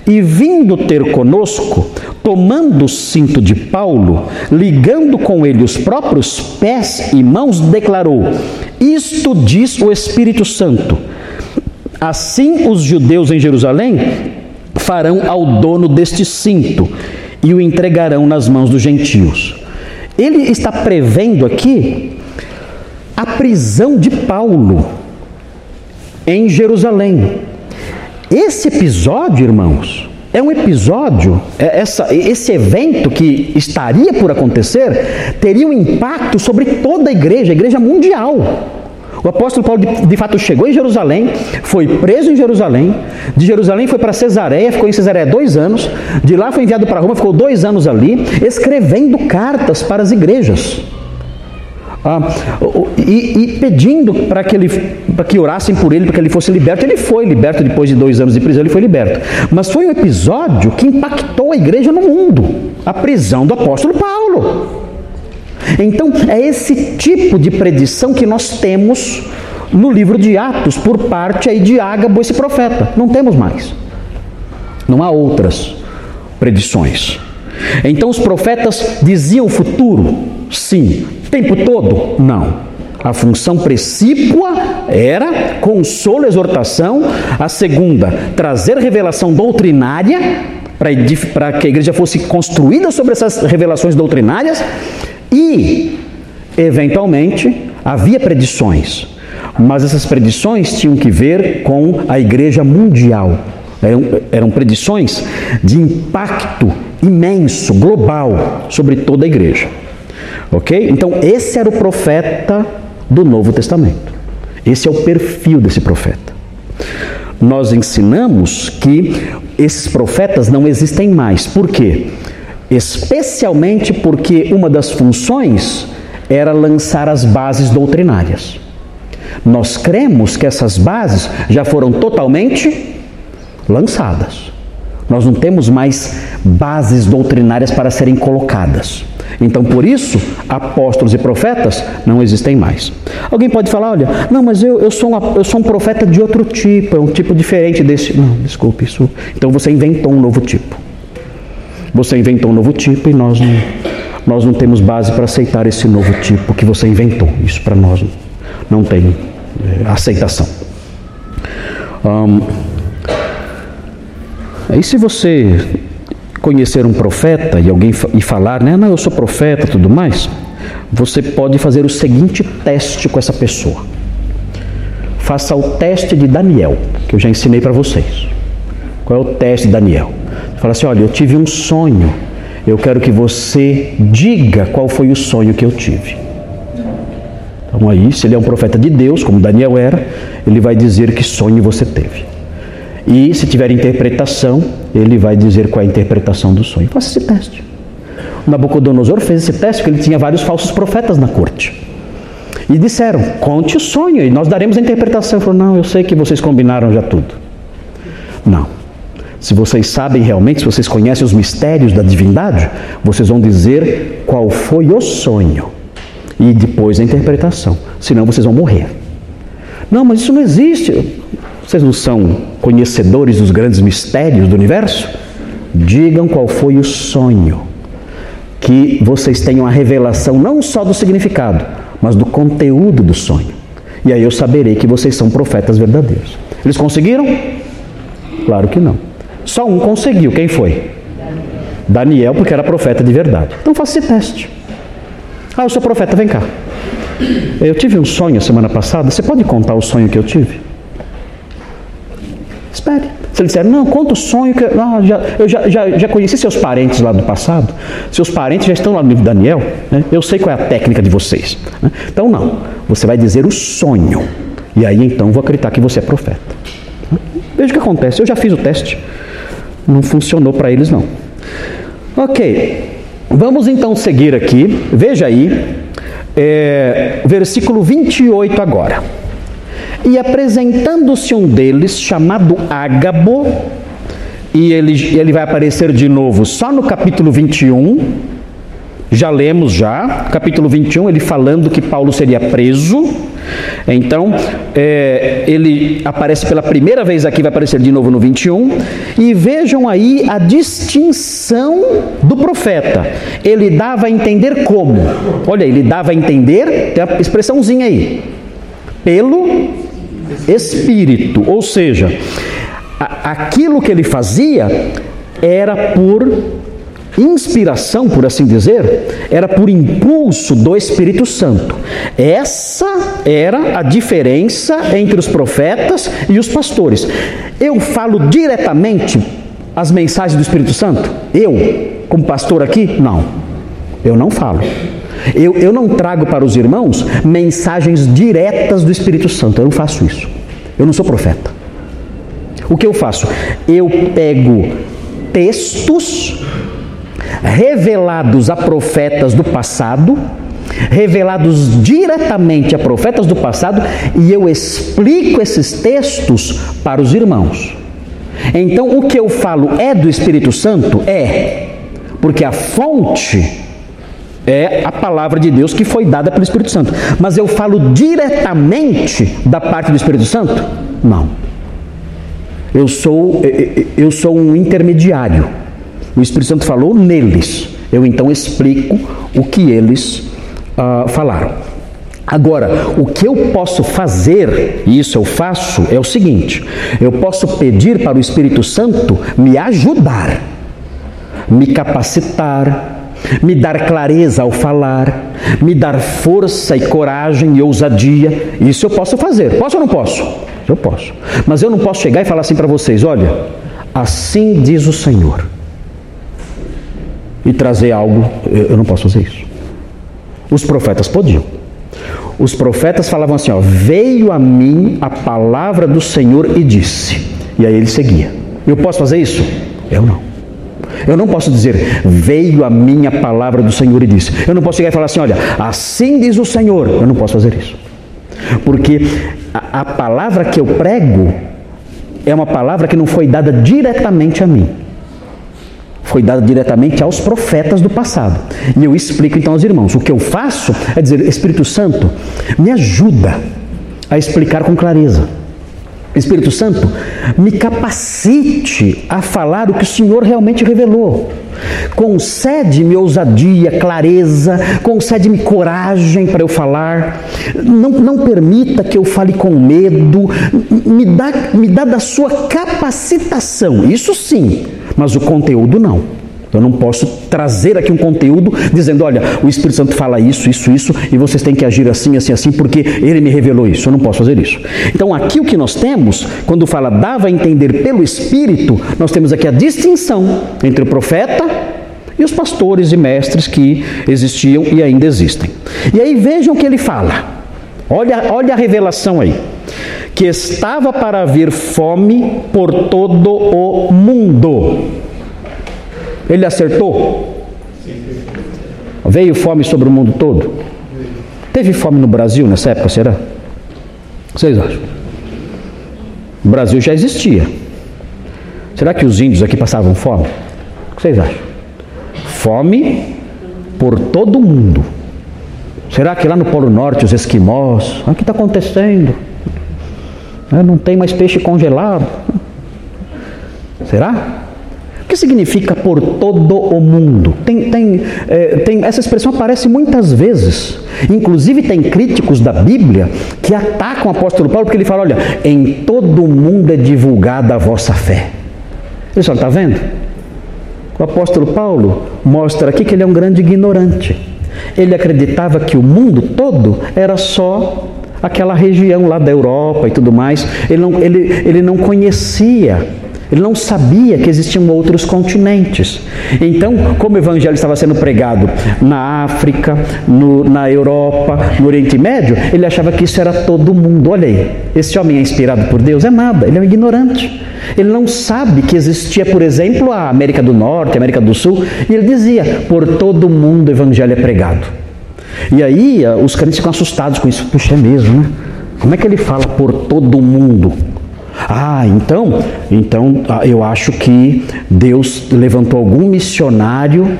E vindo ter conosco, tomando o cinto de Paulo, ligando com ele os próprios pés e mãos, declarou: Isto diz o Espírito Santo. Assim os judeus em Jerusalém farão ao dono deste cinto e o entregarão nas mãos dos gentios. Ele está prevendo aqui a prisão de Paulo em Jerusalém. Esse episódio, irmãos, é um episódio, é essa, esse evento que estaria por acontecer teria um impacto sobre toda a igreja, a igreja mundial. O apóstolo Paulo de, de, fato chegou em Jerusalém, foi preso em Jerusalém, de Jerusalém foi para Cesareia, ficou em Cesareia dois anos, de lá foi enviado para Roma, ficou dois anos ali, escrevendo cartas para as igrejas. Ah, e, e, pedindo para que, ele, para que orassem por ele, para que ele fosse liberto. Ele foi liberto depois de dois anos de prisão, ele foi liberto. Mas foi um episódio que impactou a igreja no mundo a prisão do apóstolo Paulo. Então, é esse tipo de predição que nós temos no livro de Atos, por parte aí de Ágabo, esse profeta. Não temos mais. Não há outras predições. Então, os profetas diziam o futuro? Sim. Tempo todo? Não. A função precípua era consolo, exortação. A segunda, trazer revelação doutrinária para que a igreja fosse construída sobre essas revelações doutrinárias. E, eventualmente, havia predições. Mas essas predições tinham que ver com a igreja mundial. Eram, eram predições de impacto imenso, global, sobre toda a igreja. Ok? Então, esse era o profeta do Novo Testamento. Esse é o perfil desse profeta. Nós ensinamos que esses profetas não existem mais. Por quê? Especialmente porque uma das funções era lançar as bases doutrinárias. Nós cremos que essas bases já foram totalmente lançadas. Nós não temos mais bases doutrinárias para serem colocadas. Então, por isso, apóstolos e profetas não existem mais. Alguém pode falar, olha, não, mas eu, eu, sou, eu sou um profeta de outro tipo, é um tipo diferente desse. Não, desculpe, isso. Então você inventou um novo tipo. Você inventou um novo tipo e nós não, nós não temos base para aceitar esse novo tipo que você inventou. Isso para nós não tem é, aceitação. Um, e se você conhecer um profeta e alguém e falar, né, não, eu sou profeta, tudo mais, você pode fazer o seguinte teste com essa pessoa. Faça o teste de Daniel, que eu já ensinei para vocês. Qual é o teste de Daniel? Fala assim: olha, eu tive um sonho. Eu quero que você diga qual foi o sonho que eu tive. Então aí, se ele é um profeta de Deus, como Daniel era, ele vai dizer que sonho você teve. E se tiver interpretação, ele vai dizer qual é a interpretação do sonho. Faça esse teste. O Nabucodonosor fez esse teste porque ele tinha vários falsos profetas na corte. E disseram: conte o sonho e nós daremos a interpretação. Ele falou: não, eu sei que vocês combinaram já tudo. Não. Se vocês sabem realmente, se vocês conhecem os mistérios da divindade, vocês vão dizer qual foi o sonho e depois a interpretação. Senão vocês vão morrer. Não, mas isso não existe. Vocês não são conhecedores dos grandes mistérios do universo? Digam qual foi o sonho. Que vocês tenham a revelação não só do significado, mas do conteúdo do sonho. E aí eu saberei que vocês são profetas verdadeiros. Eles conseguiram? Claro que não. Só um conseguiu. Quem foi? Daniel, porque era profeta de verdade. Então faça esse teste. Ah, eu sou profeta, vem cá. Eu tive um sonho semana passada. Você pode contar o sonho que eu tive? Espere. Se ele disser, não, conta o sonho que não, já, eu já, já, já conheci seus parentes lá do passado, seus parentes já estão lá no livro de Daniel, né? eu sei qual é a técnica de vocês. Né? Então, não, você vai dizer o sonho, e aí então vou acreditar que você é profeta. Veja o que acontece, eu já fiz o teste, não funcionou para eles não. Ok, vamos então seguir aqui, veja aí, é, versículo 28 agora. E apresentando-se um deles, chamado Ágabo, e ele, ele vai aparecer de novo só no capítulo 21, já lemos já, capítulo 21, ele falando que Paulo seria preso. Então, é, ele aparece pela primeira vez aqui, vai aparecer de novo no 21. E vejam aí a distinção do profeta. Ele dava a entender como? Olha, ele dava a entender, tem a expressãozinha aí, pelo Espírito. Ou seja, aquilo que ele fazia era por inspiração, por assim dizer, era por impulso do Espírito Santo. Essa era a diferença entre os profetas e os pastores. Eu falo diretamente as mensagens do Espírito Santo? Eu, como pastor aqui? Não. Eu não falo. Eu, eu não trago para os irmãos mensagens diretas do Espírito Santo. Eu não faço isso. Eu não sou profeta. O que eu faço? Eu pego textos revelados a profetas do passado, revelados diretamente a profetas do passado, e eu explico esses textos para os irmãos. Então, o que eu falo é do Espírito Santo? É, porque a fonte é a palavra de Deus que foi dada pelo Espírito Santo. Mas eu falo diretamente da parte do Espírito Santo? Não. Eu sou, eu sou um intermediário. O Espírito Santo falou neles. Eu então explico o que eles uh, falaram. Agora, o que eu posso fazer, e isso eu faço, é o seguinte: eu posso pedir para o Espírito Santo me ajudar, me capacitar, me dar clareza ao falar, me dar força e coragem e ousadia. Isso eu posso fazer. Posso ou não posso? Eu posso. Mas eu não posso chegar e falar assim para vocês: olha, assim diz o Senhor. E trazer algo, eu não posso fazer isso. Os profetas podiam. Os profetas falavam assim: ó, veio a mim a palavra do Senhor e disse. E aí ele seguia. Eu posso fazer isso? Eu não. Eu não posso dizer, veio a minha palavra do Senhor e disse. Eu não posso chegar e falar assim, olha, assim diz o Senhor. Eu não posso fazer isso. Porque a, a palavra que eu prego é uma palavra que não foi dada diretamente a mim. Foi dada diretamente aos profetas do passado. E eu explico então aos irmãos. O que eu faço é dizer, Espírito Santo, me ajuda a explicar com clareza Espírito Santo, me capacite a falar o que o Senhor realmente revelou. Concede-me ousadia, clareza, concede-me coragem para eu falar. Não, não permita que eu fale com medo. Me dá, me dá da sua capacitação. Isso sim, mas o conteúdo não. Eu não posso trazer aqui um conteúdo dizendo, olha, o Espírito Santo fala isso, isso, isso, e vocês têm que agir assim, assim, assim, porque ele me revelou isso. Eu não posso fazer isso. Então, aqui o que nós temos, quando fala dava a entender pelo Espírito, nós temos aqui a distinção entre o profeta e os pastores e mestres que existiam e ainda existem. E aí vejam o que ele fala. Olha, olha a revelação aí. Que estava para vir fome por todo o mundo. Ele acertou? Veio fome sobre o mundo todo? Teve fome no Brasil nessa época, será? Vocês acham? O Brasil já existia. Será que os índios aqui passavam fome? O que vocês acham? Fome por todo o mundo. Será que lá no Polo Norte os esquimós, o que está acontecendo? Ah, não tem mais peixe congelado. Será? Que significa por todo o mundo? Tem, tem, é, tem, essa expressão aparece muitas vezes. Inclusive, tem críticos da Bíblia que atacam o apóstolo Paulo porque ele fala: olha, em todo o mundo é divulgada a vossa fé. Ele só está vendo? O apóstolo Paulo mostra aqui que ele é um grande ignorante. Ele acreditava que o mundo todo era só aquela região lá da Europa e tudo mais. Ele não, ele, ele não conhecia ele não sabia que existiam outros continentes. Então, como o evangelho estava sendo pregado na África, no, na Europa, no Oriente Médio, ele achava que isso era todo mundo. Olha aí, esse homem é inspirado por Deus? É nada, ele é um ignorante. Ele não sabe que existia, por exemplo, a América do Norte, a América do Sul, e ele dizia: por todo mundo o evangelho é pregado. E aí os crentes ficam assustados com isso. Puxa, é mesmo, né? Como é que ele fala por todo mundo? Ah, então, então ah, eu acho que Deus levantou algum missionário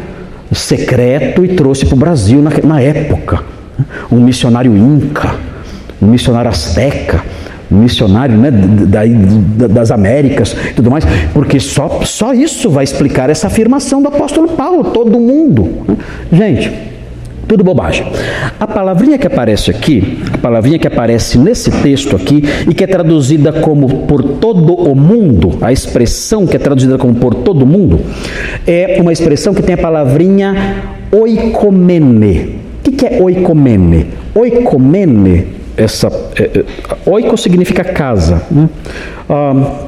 secreto e trouxe para o Brasil na, na época. Um missionário inca. um missionário azteca, um missionário né, das Américas e tudo mais, porque só, só isso vai explicar essa afirmação do apóstolo Paulo, todo mundo. Né? Gente, tudo bobagem. A palavrinha que aparece aqui, a palavrinha que aparece nesse texto aqui e que é traduzida como por todo o mundo, a expressão que é traduzida como por todo mundo, é uma expressão que tem a palavrinha oikomene. O que é oikomene? Oikomene, essa, é, é, oiko significa casa. Né? Ah,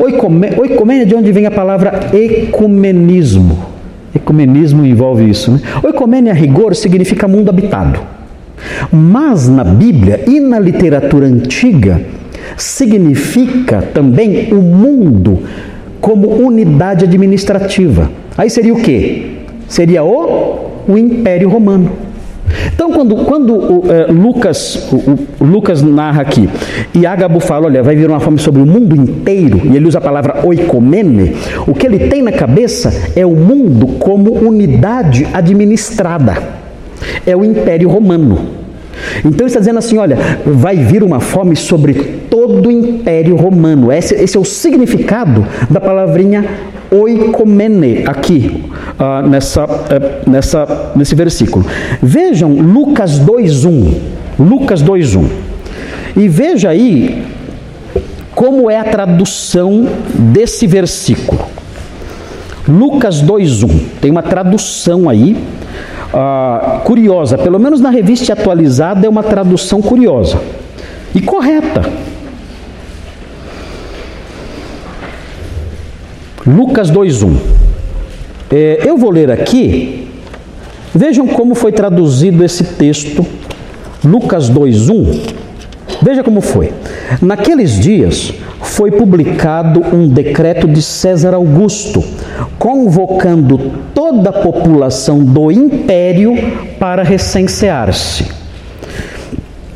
oikomene é de onde vem a palavra ecumenismo. Ecumenismo envolve isso. Né? Oikomene, a rigor, significa mundo habitado. Mas na Bíblia e na literatura antiga, significa também o mundo como unidade administrativa. Aí seria o quê? Seria o, o Império Romano. Então, quando, quando o, é, Lucas, o, o, Lucas narra aqui, e Ágabo fala, olha, vai vir uma fome sobre o mundo inteiro, e ele usa a palavra oikomene, o que ele tem na cabeça é o mundo como unidade administrada. É o Império Romano. Então ele está dizendo assim: olha, vai vir uma fome sobre todo o Império Romano. Esse, esse é o significado da palavrinha oikomene, aqui, uh, nessa, uh, nessa, nesse versículo. Vejam Lucas 2,1. Lucas 2,1. E veja aí como é a tradução desse versículo. Lucas 2,1. Tem uma tradução aí. Uh, curiosa, pelo menos na revista atualizada é uma tradução curiosa e correta. Lucas 2:1. É, eu vou ler aqui. Vejam como foi traduzido esse texto. Lucas 2:1. Veja como foi. Naqueles dias foi publicado um decreto de César Augusto, convocando toda a população do império para recensear-se.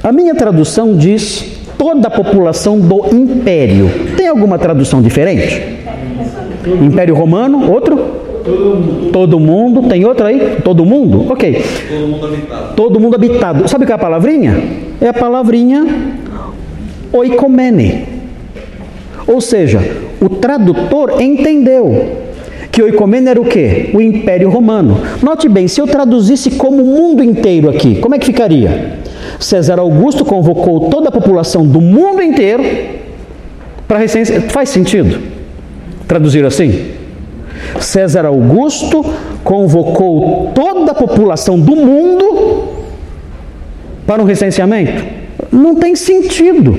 A minha tradução diz toda a população do império. Tem alguma tradução diferente? Império Romano, outro? Todo mundo. Todo mundo. Tem outro aí? Todo mundo? Ok. Todo mundo habitado. Todo mundo habitado. Sabe que é a palavrinha? É a palavrinha oikomene. Ou seja, o tradutor entendeu que oikomene era o quê? O Império Romano. Note bem, se eu traduzisse como o mundo inteiro aqui, como é que ficaria? César Augusto convocou toda a população do mundo inteiro para recensar. Faz sentido? Traduzir assim? César Augusto convocou toda a população do mundo para um recenseamento? Não tem sentido.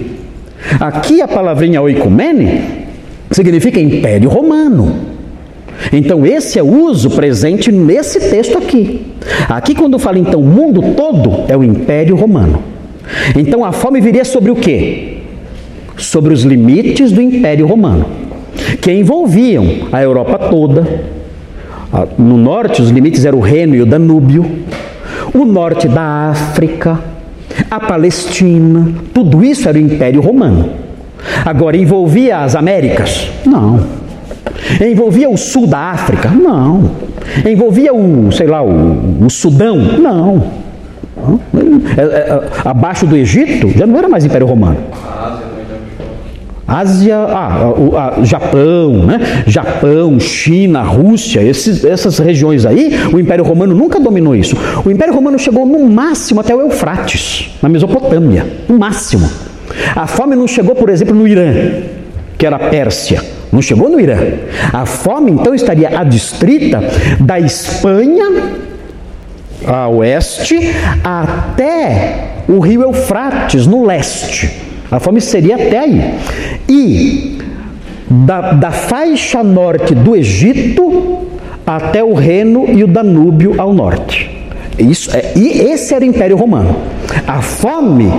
Aqui a palavrinha oicumene significa Império Romano. Então esse é o uso presente nesse texto aqui. Aqui quando fala então mundo todo é o Império Romano. Então a fome viria sobre o quê? Sobre os limites do Império Romano que envolviam a Europa toda. No norte, os limites eram o Reno e o Danúbio, o norte da África, a Palestina, tudo isso era o Império Romano. Agora, envolvia as Américas? Não. Envolvia o sul da África? Não. Envolvia o, sei lá, o, o Sudão? Não. É, é, abaixo do Egito já não era mais Império Romano. Ásia, ah, o, a, Japão, né? Japão, China, Rússia, esses, essas regiões aí, o Império Romano nunca dominou isso. O Império Romano chegou no máximo até o Eufrates, na Mesopotâmia, no máximo. A fome não chegou, por exemplo, no Irã, que era a Pérsia. Não chegou no Irã. A fome então estaria adstrita da Espanha a oeste até o rio Eufrates no leste. A fome seria até aí. E da, da faixa norte do Egito até o Reno e o Danúbio ao norte. Isso, é, e esse era o Império Romano. A fome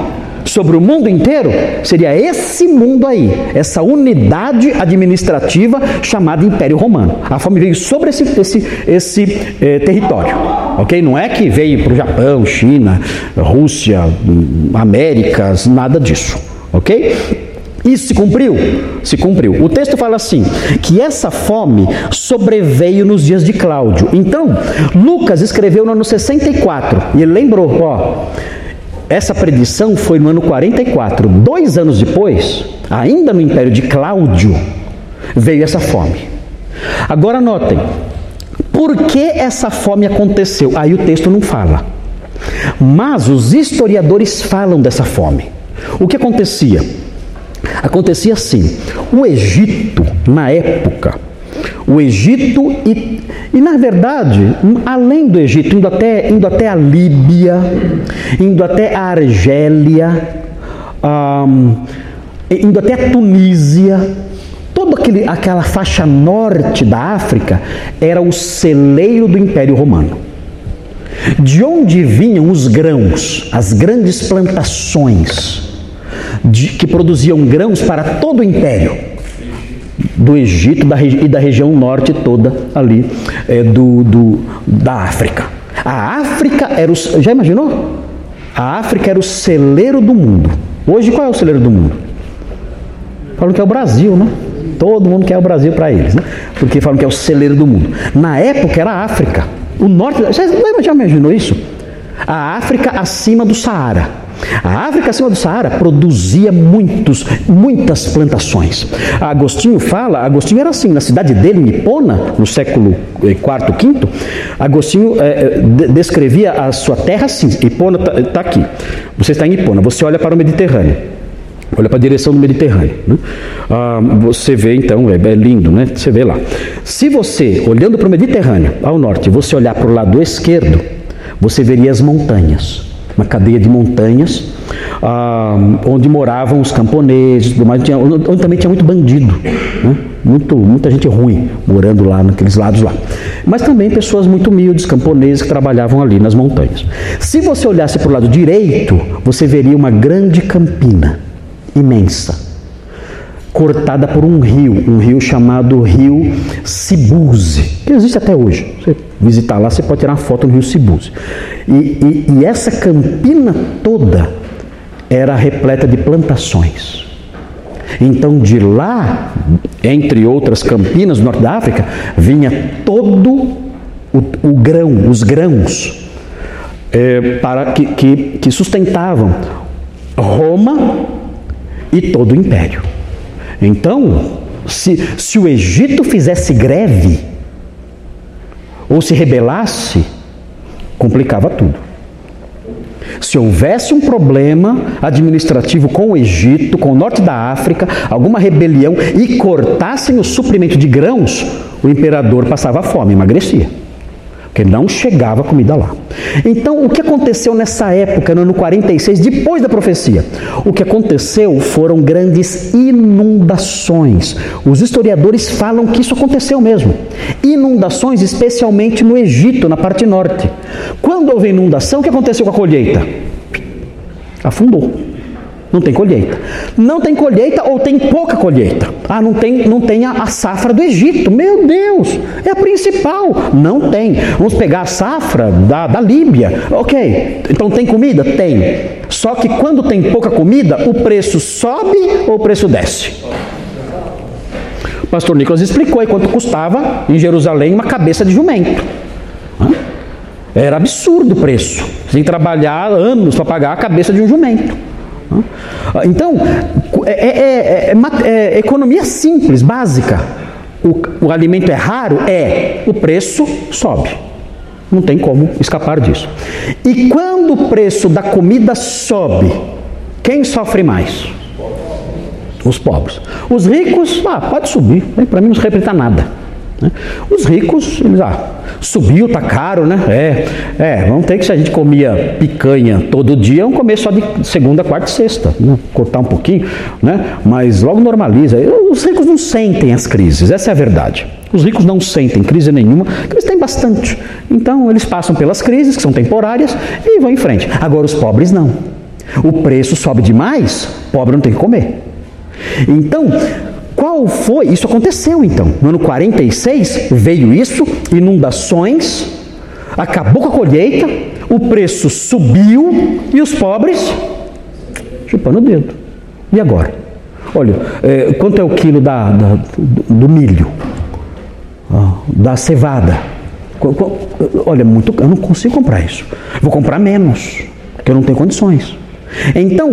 sobre o mundo inteiro seria esse mundo aí, essa unidade administrativa chamada Império Romano. A fome veio sobre esse, esse, esse eh, território, ok? Não é que veio para o Japão, China, Rússia, Américas, nada disso. Ok? Isso se cumpriu? Se cumpriu. O texto fala assim: que essa fome sobreveio nos dias de Cláudio. Então, Lucas escreveu no ano 64 e ele lembrou: ó, essa predição foi no ano 44. Dois anos depois, ainda no império de Cláudio, veio essa fome. Agora notem, por que essa fome aconteceu? Aí o texto não fala. Mas os historiadores falam dessa fome. O que acontecia? Acontecia assim: o Egito, na época, o Egito e, e na verdade, além do Egito, indo até, indo até a Líbia, indo até a Argélia, um, indo até a Tunísia, toda aquela faixa norte da África era o celeiro do Império Romano. De onde vinham os grãos, as grandes plantações de, que produziam grãos para todo o império? do Egito da, e da região norte toda ali é, do, do, da África. A África era o. Já imaginou? A África era o celeiro do mundo. Hoje qual é o celeiro do mundo? Falam que é o Brasil, né? Todo mundo quer o Brasil para eles, né? Porque falam que é o celeiro do mundo. Na época era a África. O norte. Você já imaginou isso? A África acima do Saara. A África acima do Saara produzia muitos, muitas plantações. Agostinho fala, Agostinho era assim, na cidade dele, em Hipona, no século IV, V, Agostinho é, descrevia a sua terra assim, Hipona está tá aqui, você está em Hipona, você olha para o Mediterrâneo, olha para a direção do Mediterrâneo, né? ah, você vê então, é, é lindo, né? você vê lá. Se você, olhando para o Mediterrâneo, ao norte, você olhar para o lado esquerdo, você veria as montanhas uma cadeia de montanhas, ah, onde moravam os camponeses, mais, tinha, onde também tinha muito bandido, né? muito, muita gente ruim morando lá naqueles lados lá. Mas também pessoas muito humildes, camponeses que trabalhavam ali nas montanhas. Se você olhasse para o lado direito, você veria uma grande campina, imensa, cortada por um rio, um rio chamado Rio Sibuse, que existe até hoje. Você visitar lá, você pode tirar uma foto no Rio Sibuse. E, e, e essa campina toda era repleta de plantações. Então de lá, entre outras campinas do norte da África, vinha todo o, o grão, os grãos, é, para que, que, que sustentavam Roma e todo o império. Então, se, se o Egito fizesse greve, ou se rebelasse, complicava tudo. Se houvesse um problema administrativo com o Egito, com o norte da África, alguma rebelião e cortassem o suprimento de grãos, o imperador passava fome, emagrecia porque não chegava comida lá. Então, o que aconteceu nessa época, no ano 46, depois da profecia? O que aconteceu foram grandes inundações. Os historiadores falam que isso aconteceu mesmo. Inundações, especialmente no Egito, na parte norte. Quando houve inundação, o que aconteceu com a colheita? Afundou. Não tem colheita. Não tem colheita ou tem pouca colheita. Ah, não tem, não tem a, a, safra do Egito. Meu Deus, é a principal. Não tem. Vamos pegar a safra da, da Líbia. Ok, então tem comida? Tem. Só que quando tem pouca comida, o preço sobe ou o preço desce? O pastor Nicolas explicou aí quanto custava em Jerusalém uma cabeça de jumento. Era absurdo o preço. Que trabalhar anos para pagar a cabeça de um jumento. Então, é, é, é, é economia simples, básica. O, o alimento é raro? É. O preço sobe. Não tem como escapar disso. E quando o preço da comida sobe, quem sofre mais? Os pobres. Os ricos, ah, pode subir, para mim não representa nada. Né? Os ricos, eles, ah, subiu, tá caro, né? É, é, vamos ter que se a gente comia picanha todo dia, vamos comer só de segunda, quarta e sexta, né? cortar um pouquinho, né? Mas logo normaliza. Os ricos não sentem as crises, essa é a verdade. Os ricos não sentem crise nenhuma, eles têm bastante. Então eles passam pelas crises, que são temporárias, e vão em frente. Agora os pobres não. O preço sobe demais, pobre não tem que comer. Então, qual foi? Isso aconteceu então. No ano 46 veio isso, inundações, acabou com a colheita, o preço subiu e os pobres chupando o dedo. E agora? Olha, é, quanto é o quilo da, da do, do, milho? Ah, da cevada? Olha, muito, eu não consigo comprar isso. Vou comprar menos, porque eu não tenho condições. Então,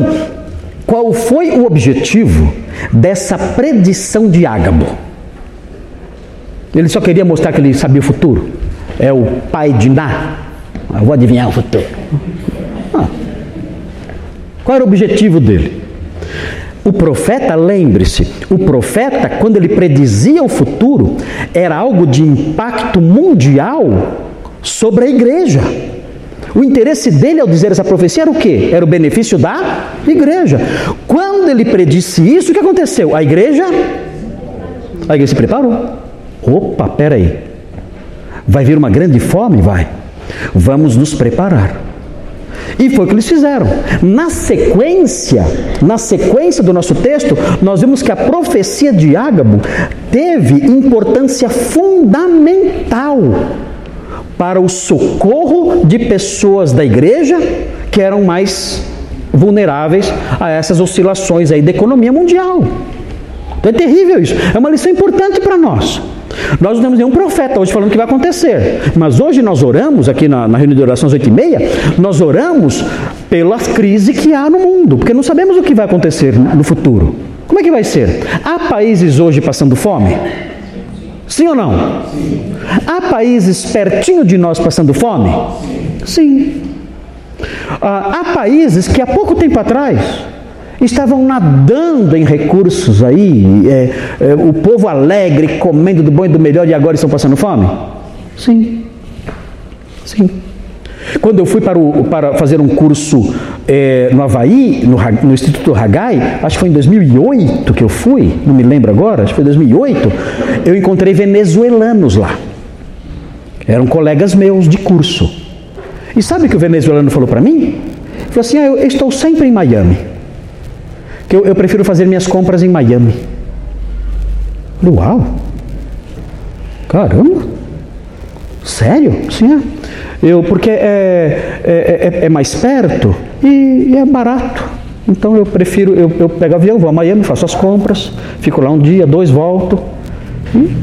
qual foi o objetivo dessa predição de Ágabo? Ele só queria mostrar que ele sabia o futuro. É o pai de Ná. Eu vou adivinhar o futuro. Ah. Qual era o objetivo dele? O profeta, lembre-se, o profeta, quando ele predizia o futuro, era algo de impacto mundial sobre a igreja. O interesse dele ao dizer essa profecia era o quê? Era o benefício da igreja. Quando ele predisse isso, o que aconteceu? A igreja, a igreja se preparou. Opa, peraí. Vai vir uma grande fome? Vai. Vamos nos preparar. E foi o que eles fizeram. Na sequência, na sequência do nosso texto, nós vemos que a profecia de Ágabo teve importância fundamental para o socorro de pessoas da igreja que eram mais vulneráveis a essas oscilações aí da economia mundial. Então é terrível isso. É uma lição importante para nós. Nós não temos nenhum profeta hoje falando que vai acontecer. Mas hoje nós oramos, aqui na, na reunião de oração às 8 e meia, nós oramos pela crise que há no mundo, porque não sabemos o que vai acontecer no futuro. Como é que vai ser? Há países hoje passando fome? Sim ou não? Sim. Há países pertinho de nós passando fome? Sim. Ah, há países que há pouco tempo atrás estavam nadando em recursos aí, é, é, o povo alegre, comendo do bom e do melhor e agora estão passando fome? Sim. Sim. Quando eu fui para, o, para fazer um curso é, no Havaí, no, no, Instituto Hagai, acho que foi em 2008 que eu fui, não me lembro agora, acho que foi 2008, eu encontrei venezuelanos lá. Eram colegas meus de curso. E sabe o que o venezuelano falou para mim? Ele falou assim: ah, eu estou sempre em Miami que eu, eu prefiro fazer minhas compras em Miami. Uau! Caramba! Sério? Sim, é. Eu, porque é, é, é, é mais perto e, e, é barato. Então eu prefiro, eu, eu pego avião, vou a Miami, faço as compras, fico lá um dia, dois, volto. E,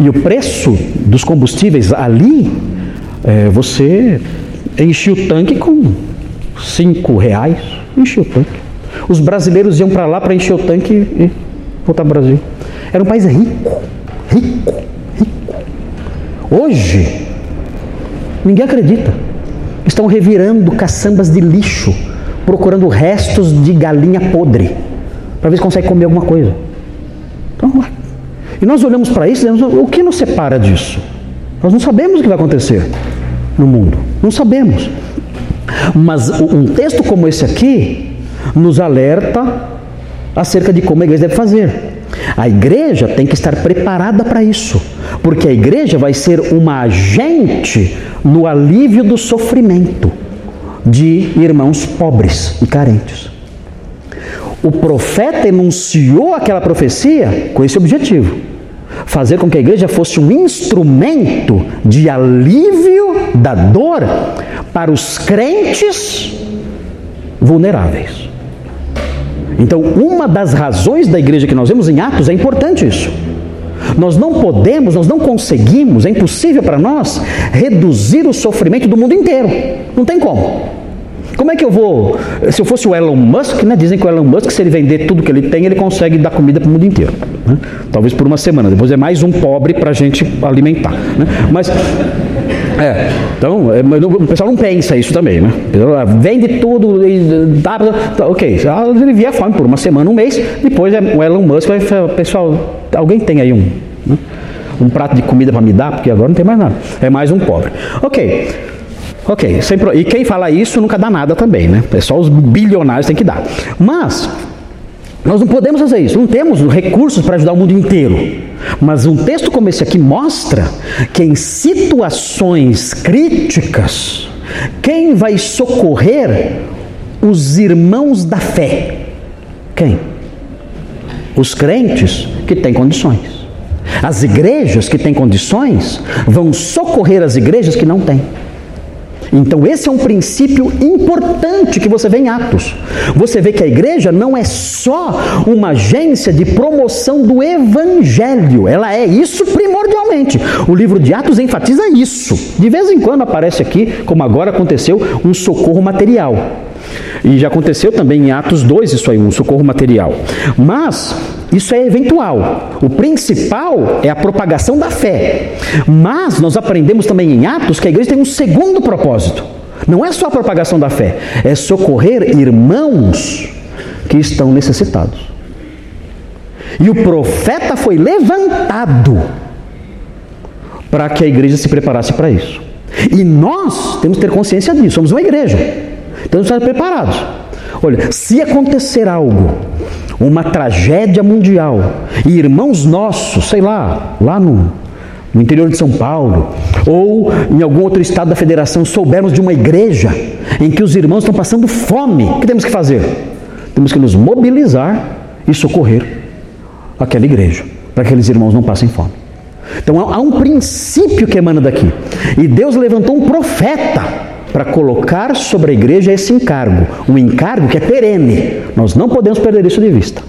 e o preço dos combustíveis ali, é, você enche o tanque com cinco reais, enche o tanque. Os brasileiros iam para lá para encher o tanque e voltar para o Brasil. Era um país rico, rico, rico. Hoje, ninguém acredita. Estão revirando caçambas de lixo, procurando restos de galinha podre, para ver se consegue comer alguma coisa. Então, e nós olhamos para isso e dizemos, o que nos separa disso? Nós não sabemos o que vai acontecer no mundo. Não sabemos. Mas um texto como esse aqui nos alerta acerca de como a igreja deve fazer. A igreja tem que estar preparada para isso, porque a igreja vai ser uma agente no alívio do sofrimento de irmãos pobres e carentes. O profeta enunciou aquela profecia com esse objetivo: fazer com que a igreja fosse um instrumento de alívio da dor para os crentes vulneráveis. Então, uma das razões da igreja que nós vemos em Atos é importante isso. Nós não podemos, nós não conseguimos, é impossível para nós reduzir o sofrimento do mundo inteiro. Não tem como. Como é que eu vou? Se eu fosse o Elon Musk, né, dizem que o Elon Musk, se ele vender tudo que ele tem, ele consegue dar comida para o mundo inteiro. Né? Talvez por uma semana. Depois é mais um pobre para a gente alimentar. Né? Mas é, então, é, o pessoal não pensa isso também, né? Vende tudo e dá, tá, ok, ele via fome por uma semana, um mês, depois é, o Elon Musk vai falar, pessoal, alguém tem aí um, né? um prato de comida para me dar, porque agora não tem mais nada, é mais um pobre. Ok, ok, e quem fala isso nunca dá nada também, né? É só os bilionários tem que dar. Mas, nós não podemos fazer isso, não temos recursos para ajudar o mundo inteiro. Mas um texto como esse aqui mostra que em situações críticas, quem vai socorrer os irmãos da fé? Quem? Os crentes que têm condições. As igrejas que têm condições vão socorrer as igrejas que não têm. Então, esse é um princípio importante que você vê em Atos. Você vê que a igreja não é só uma agência de promoção do evangelho, ela é isso primordialmente. O livro de Atos enfatiza isso. De vez em quando aparece aqui, como agora aconteceu, um socorro material. E já aconteceu também em Atos 2 isso aí, um socorro material. Mas isso é eventual. O principal é a propagação da fé. Mas nós aprendemos também em Atos que a igreja tem um segundo propósito. Não é só a propagação da fé, é socorrer irmãos que estão necessitados. E o profeta foi levantado para que a igreja se preparasse para isso. E nós temos que ter consciência disso, somos uma igreja. Então, estar preparados. Olha, se acontecer algo, uma tragédia mundial, e irmãos nossos, sei lá, lá no, no interior de São Paulo, ou em algum outro estado da federação, soubermos de uma igreja em que os irmãos estão passando fome, o que temos que fazer? Temos que nos mobilizar e socorrer aquela igreja, para que aqueles irmãos não passem fome. Então há um princípio que emana daqui. E Deus levantou um profeta para colocar sobre a igreja esse encargo, um encargo que é perene. Nós não podemos perder isso de vista.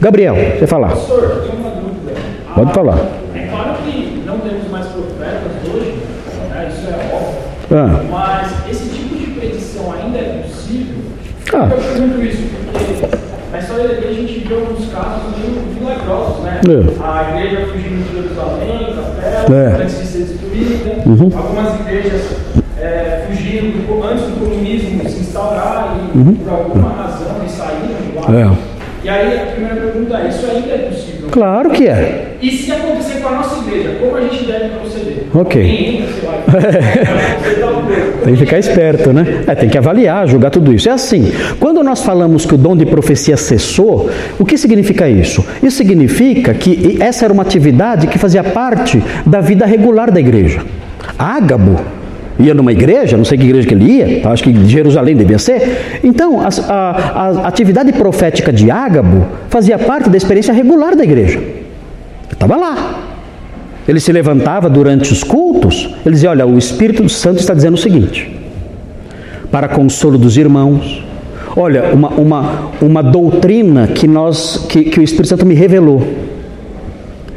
Gabriel, você falar. Professor, tem uma dúvida. Pode falar.
É claro que não temos mais profetas hoje, né? isso é óbvio. Ah. Mas esse tipo de predição ainda é possível? Ah. Eu pergunto isso porque na história da igreja a gente viu alguns casos milagrosos, né? É. A igreja fugindo de Jerusalém, da terra, é. antes de ser destruída. Uhum. Algumas igrejas é, fugindo antes do comunismo se instaurar e uhum. por alguma razão eles saíram de lá. É. E aí a primeira pergunta é, isso ainda é possível?
Claro que é.
E se acontecer com a nossa igreja, como a gente deve proceder?
Ok. tem que ficar esperto, né? É, tem que avaliar, julgar tudo isso. É assim, quando nós falamos que o dom de profecia cessou, o que significa isso? Isso significa que essa era uma atividade que fazia parte da vida regular da igreja. Ágabo ia numa igreja, não sei que igreja que ele ia, acho que Jerusalém devia ser. Então, a, a, a atividade profética de Ágabo fazia parte da experiência regular da igreja. Estava lá. Ele se levantava durante os cultos, ele dizia: Olha, o Espírito Santo está dizendo o seguinte, para consolo dos irmãos. Olha, uma, uma, uma doutrina que, nós, que, que o Espírito Santo me revelou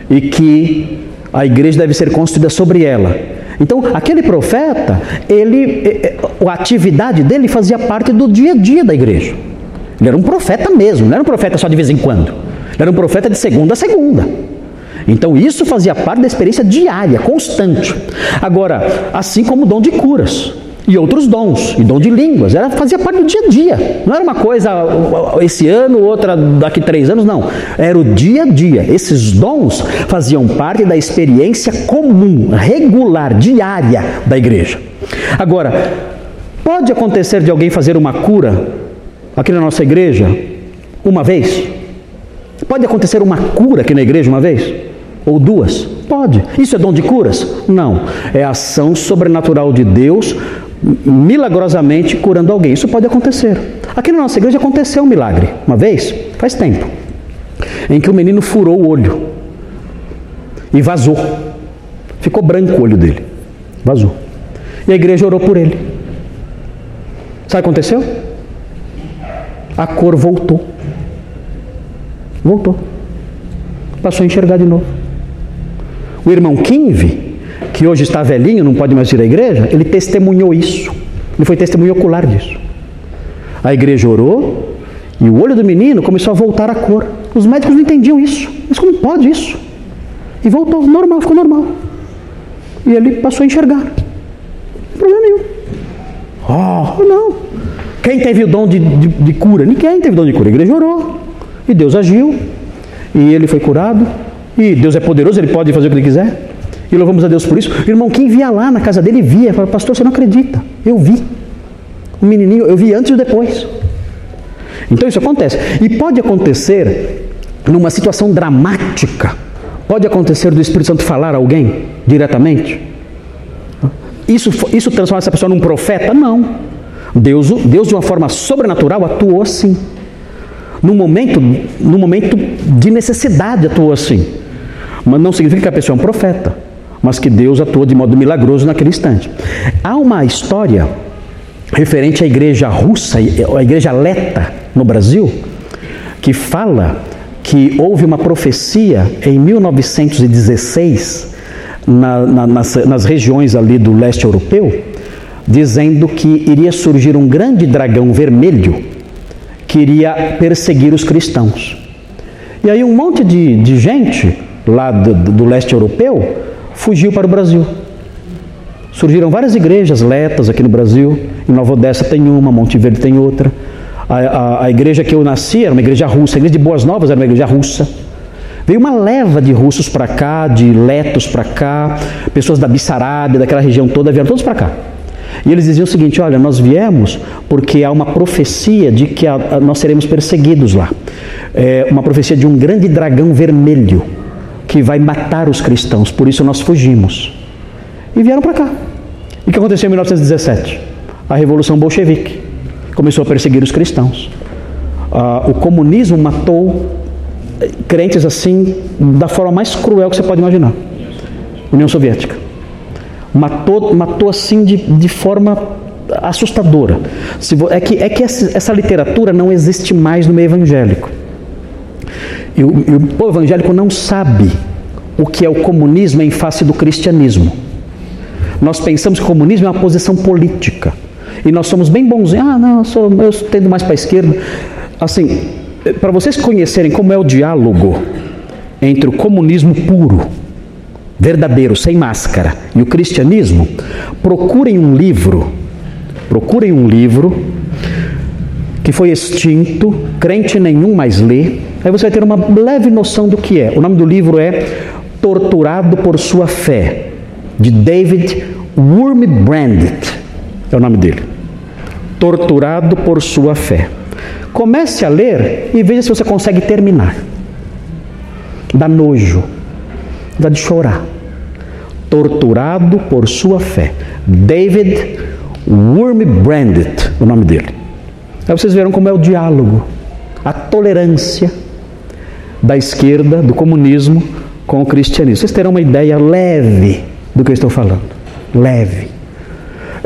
e que a igreja deve ser construída sobre ela. Então, aquele profeta, ele, a atividade dele fazia parte do dia a dia da igreja. Ele era um profeta mesmo, não era um profeta só de vez em quando. Ele era um profeta de segunda a segunda. Então, isso fazia parte da experiência diária, constante. Agora, assim como o dom de curas e outros dons, e dom de línguas, era, fazia parte do dia a dia. Não era uma coisa esse ano, outra daqui três anos, não. Era o dia a dia. Esses dons faziam parte da experiência comum, regular, diária da igreja. Agora, pode acontecer de alguém fazer uma cura aqui na nossa igreja uma vez? Pode acontecer uma cura aqui na igreja uma vez? Ou duas? Pode. Isso é dom de curas? Não. É ação sobrenatural de Deus milagrosamente curando alguém. Isso pode acontecer. Aqui na nossa igreja aconteceu um milagre, uma vez, faz tempo, em que o menino furou o olho e vazou. Ficou branco o olho dele. Vazou. E a igreja orou por ele. Sabe o que aconteceu? A cor voltou. Voltou. Passou a enxergar de novo. O irmão Kinve que hoje está velhinho, não pode mais ir à igreja, ele testemunhou isso. Ele foi testemunho ocular disso. A igreja orou e o olho do menino começou a voltar à cor. Os médicos não entendiam isso. Mas como pode isso? E voltou normal, ficou normal. E ele passou a enxergar. Não problema nenhum. Oh, não. Quem teve o dom de, de, de cura? Ninguém teve o dom de cura. A igreja orou. E Deus agiu. E ele foi curado. E Deus é poderoso, ele pode fazer o que ele quiser. E louvamos a Deus por isso. Irmão, quem via lá na casa dele via, falava, pastor, você não acredita. Eu vi. O menininho, eu vi antes e depois. Então isso acontece. E pode acontecer numa situação dramática. Pode acontecer do Espírito Santo falar a alguém diretamente. Isso, isso transforma essa pessoa num profeta? Não. Deus, Deus de uma forma sobrenatural atuou assim. No momento, no momento de necessidade atuou assim. Mas não significa que a pessoa é um profeta mas que Deus atuou de modo milagroso naquele instante. Há uma história referente à igreja russa, à igreja leta no Brasil, que fala que houve uma profecia em 1916 na, na, nas, nas regiões ali do leste europeu, dizendo que iria surgir um grande dragão vermelho que iria perseguir os cristãos. E aí um monte de, de gente lá do, do leste europeu fugiu para o Brasil. Surgiram várias igrejas letas aqui no Brasil. Em Nova Odessa tem uma, Monte Verde tem outra. A, a, a, igreja que eu nasci era uma igreja russa. A igreja de Boas Novas era uma igreja russa. Veio uma leva de russos para cá, de letos para cá, pessoas da Bissarábia, daquela região toda, vieram todos para cá. E eles diziam o seguinte: olha, nós viemos porque há uma profecia de que a, nós seremos perseguidos lá. É uma profecia de um grande dragão vermelho que vai matar os cristãos, por isso nós fugimos. E vieram para cá. E o que aconteceu em 1917? A Revolução Bolchevique começou a perseguir os cristãos. Ah, o comunismo matou eh, crentes assim da forma mais cruel que você pode imaginar. União Soviética. Matou, matou assim de, de forma assustadora. É que, é que essa, essa literatura não existe mais no meio evangélico. E o, e o povo evangélico não sabe o que é o comunismo em face do cristianismo. Nós pensamos que o comunismo é uma posição política. E nós somos bem bonzinhos. Ah, não, eu, sou, eu tendo mais para a esquerda. Assim, para vocês conhecerem como é o diálogo entre o comunismo puro verdadeiro, sem máscara, e o cristianismo, procurem um livro, procurem um livro que foi extinto, crente nenhum mais lê, aí você vai ter uma leve noção do que é. O nome do livro é Torturado por Sua Fé, de David Wurmbrand, é o nome dele. Torturado por Sua Fé. Comece a ler e veja se você consegue terminar. Dá nojo, dá de chorar torturado por sua fé. David Wurmbrandit, o nome dele. Aí vocês verão como é o diálogo, a tolerância da esquerda, do comunismo com o cristianismo. Vocês terão uma ideia leve do que eu estou falando. Leve.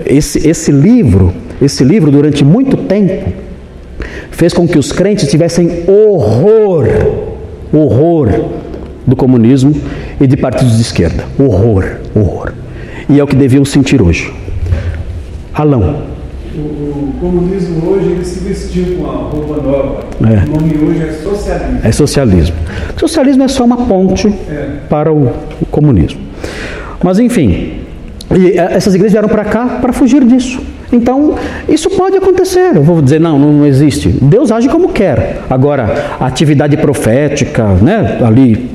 Esse, esse livro, esse livro durante muito tempo fez com que os crentes tivessem horror, horror do comunismo e de partidos de esquerda. Horror, horror. E é o que deviam sentir hoje. Alão.
O, o comunismo hoje ele se vestiu com uma roupa nova. É. O nome hoje é socialismo.
É socialismo. Socialismo é só uma ponte é. para o, o comunismo. Mas enfim, essas igrejas vieram para cá para fugir disso. Então, isso pode acontecer. Eu vou dizer, não, não existe. Deus age como quer. Agora, a atividade profética, né, ali,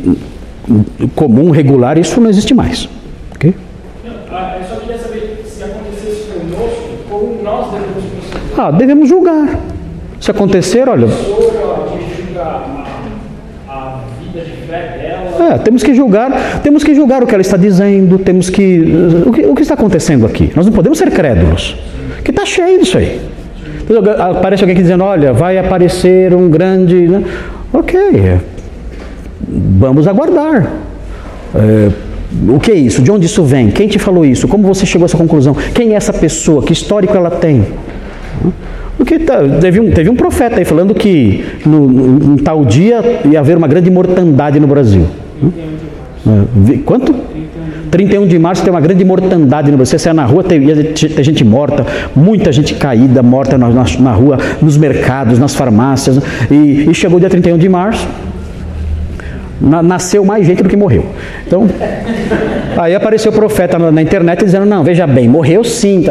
comum, regular, isso não existe mais. Ok?
Ah, eu só queria saber se acontecesse conosco, como nós devemos proceder.
Ah, devemos julgar. Se acontecer, olha. É, temos que julgar, temos que julgar o que ela está dizendo, temos que o, que. o que está acontecendo aqui? Nós não podemos ser crédulos. Que está cheio disso aí. Aparece alguém aqui dizendo, olha, vai aparecer um grande. Né? Ok, vamos aguardar. É, o que é isso? De onde isso vem? Quem te falou isso? Como você chegou a essa conclusão? Quem é essa pessoa? Que histórico ela tem? Porque tá, teve, um, teve um profeta aí falando que no, em tal dia ia haver uma grande mortandade no Brasil. É, quanto? 31 de março tem uma grande mortandade no Brasil. Você sai na rua, tem, tem gente morta, muita gente caída, morta na, na, na rua, nos mercados, nas farmácias. E, e chegou o dia 31 de março, nasceu mais gente do que morreu. Então, aí apareceu o profeta na, na internet dizendo: Não, veja bem, morreu sim.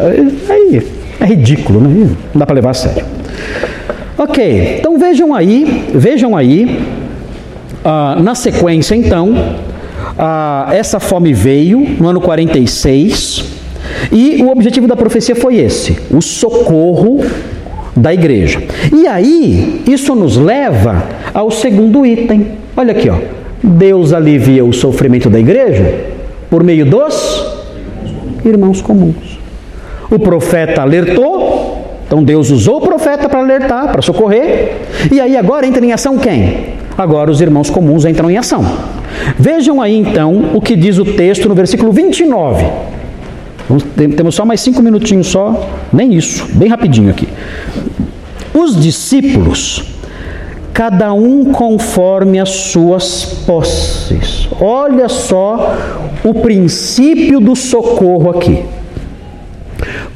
Aí é ridículo, né? não dá para levar a sério. Ok, então vejam aí, vejam aí, ah, na sequência então, ah, essa fome veio no ano 46 e o objetivo da profecia foi esse: o socorro da igreja. E aí, isso nos leva ao segundo item. Olha aqui, ó. Deus alivia o sofrimento da igreja por meio dos irmãos comuns. O profeta alertou, então Deus usou o profeta para alertar, para socorrer, e aí agora entra em ação quem? Agora os irmãos comuns entram em ação. Vejam aí então o que diz o texto no versículo 29. Vamos, temos só mais cinco minutinhos só, nem isso, bem rapidinho aqui. Os discípulos cada um conforme as suas posses. Olha só o princípio do socorro aqui.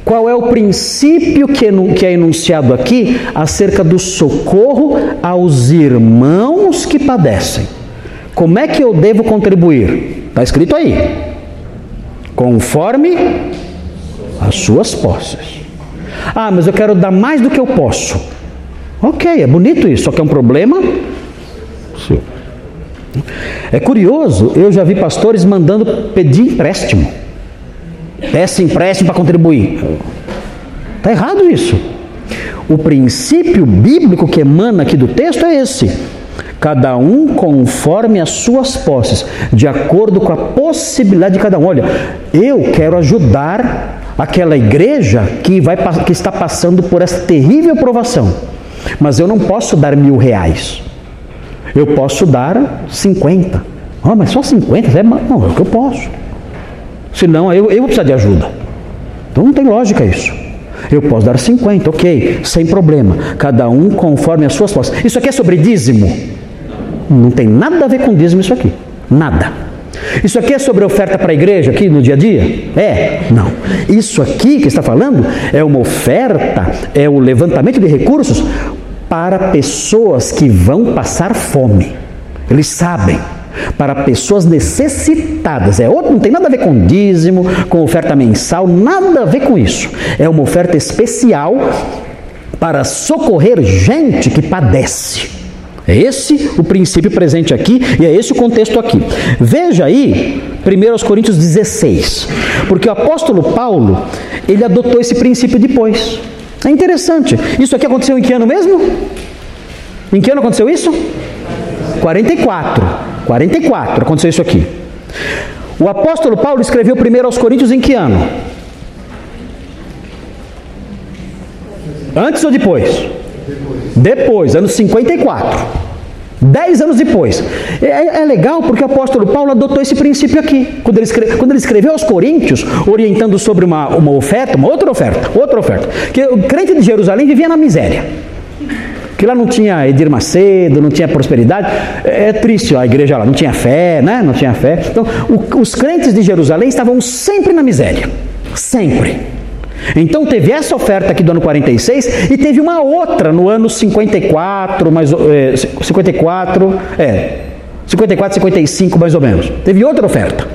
Qual é o princípio que é enunciado aqui acerca do socorro aos irmãos que padecem? Como é que eu devo contribuir? Está escrito aí. Conforme as suas posses. Ah, mas eu quero dar mais do que eu posso. Ok, é bonito isso, só que é um problema. É curioso, eu já vi pastores mandando pedir empréstimo. Peça empréstimo para contribuir. Está errado isso. O princípio bíblico que emana aqui do texto é esse: cada um conforme as suas posses, de acordo com a possibilidade de cada um. Olha, eu quero ajudar aquela igreja que, vai, que está passando por essa terrível provação, mas eu não posso dar mil reais, eu posso dar 50. Ah, mas só 50? É, não, é o que eu posso. Senão eu, eu vou precisar de ajuda. Então não tem lógica isso. Eu posso dar 50, ok, sem problema. Cada um conforme as suas posses. Isso aqui é sobre dízimo? Não tem nada a ver com dízimo isso aqui. Nada. Isso aqui é sobre oferta para a igreja aqui no dia a dia? É? Não. Isso aqui que está falando é uma oferta, é o levantamento de recursos para pessoas que vão passar fome. Eles sabem para pessoas necessitadas. É outro, não tem nada a ver com dízimo, com oferta mensal, nada a ver com isso. É uma oferta especial para socorrer gente que padece. É esse o princípio presente aqui e é esse o contexto aqui. Veja aí 1 Coríntios 16, porque o apóstolo Paulo, ele adotou esse princípio depois. É interessante. Isso aqui aconteceu em que ano mesmo? Em que ano aconteceu isso? 44. 44, aconteceu isso aqui. O apóstolo Paulo escreveu primeiro aos Coríntios em que ano? Antes ou depois? Depois, anos 54. Dez anos depois. É, é, legal porque o apóstolo Paulo adotou esse princípio aqui. Quando ele, escreve, quando ele escreveu aos Coríntios, orientando sobre uma, uma oferta, uma outra oferta, outra oferta. Que o crente de Jerusalém vivia na miséria que lá não tinha Edir Macedo, não tinha prosperidade. É, é triste a igreja lá, não tinha fé, né? Não tinha fé. Então, o, os crentes de Jerusalém estavam sempre na miséria. Sempre. Então teve essa oferta aqui do ano 46 e teve uma outra no ano 54, mais, é, 54, é, 54, 55 mais ou menos. Teve outra oferta.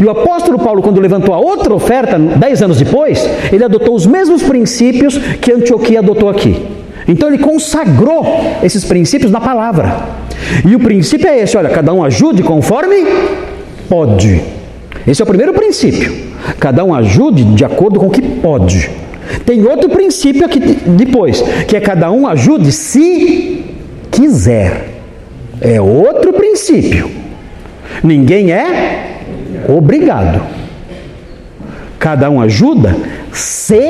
E o apóstolo Paulo, quando levantou a outra oferta, dez anos depois, ele adotou os mesmos princípios que Antioquia adotou aqui. Então ele consagrou esses princípios na palavra. E o princípio é esse: olha, cada um ajude conforme pode. Esse é o primeiro princípio. Cada um ajude de acordo com o que pode. Tem outro princípio aqui depois, que é cada um ajude se quiser. É outro princípio. Ninguém é obrigado. Cada um ajuda se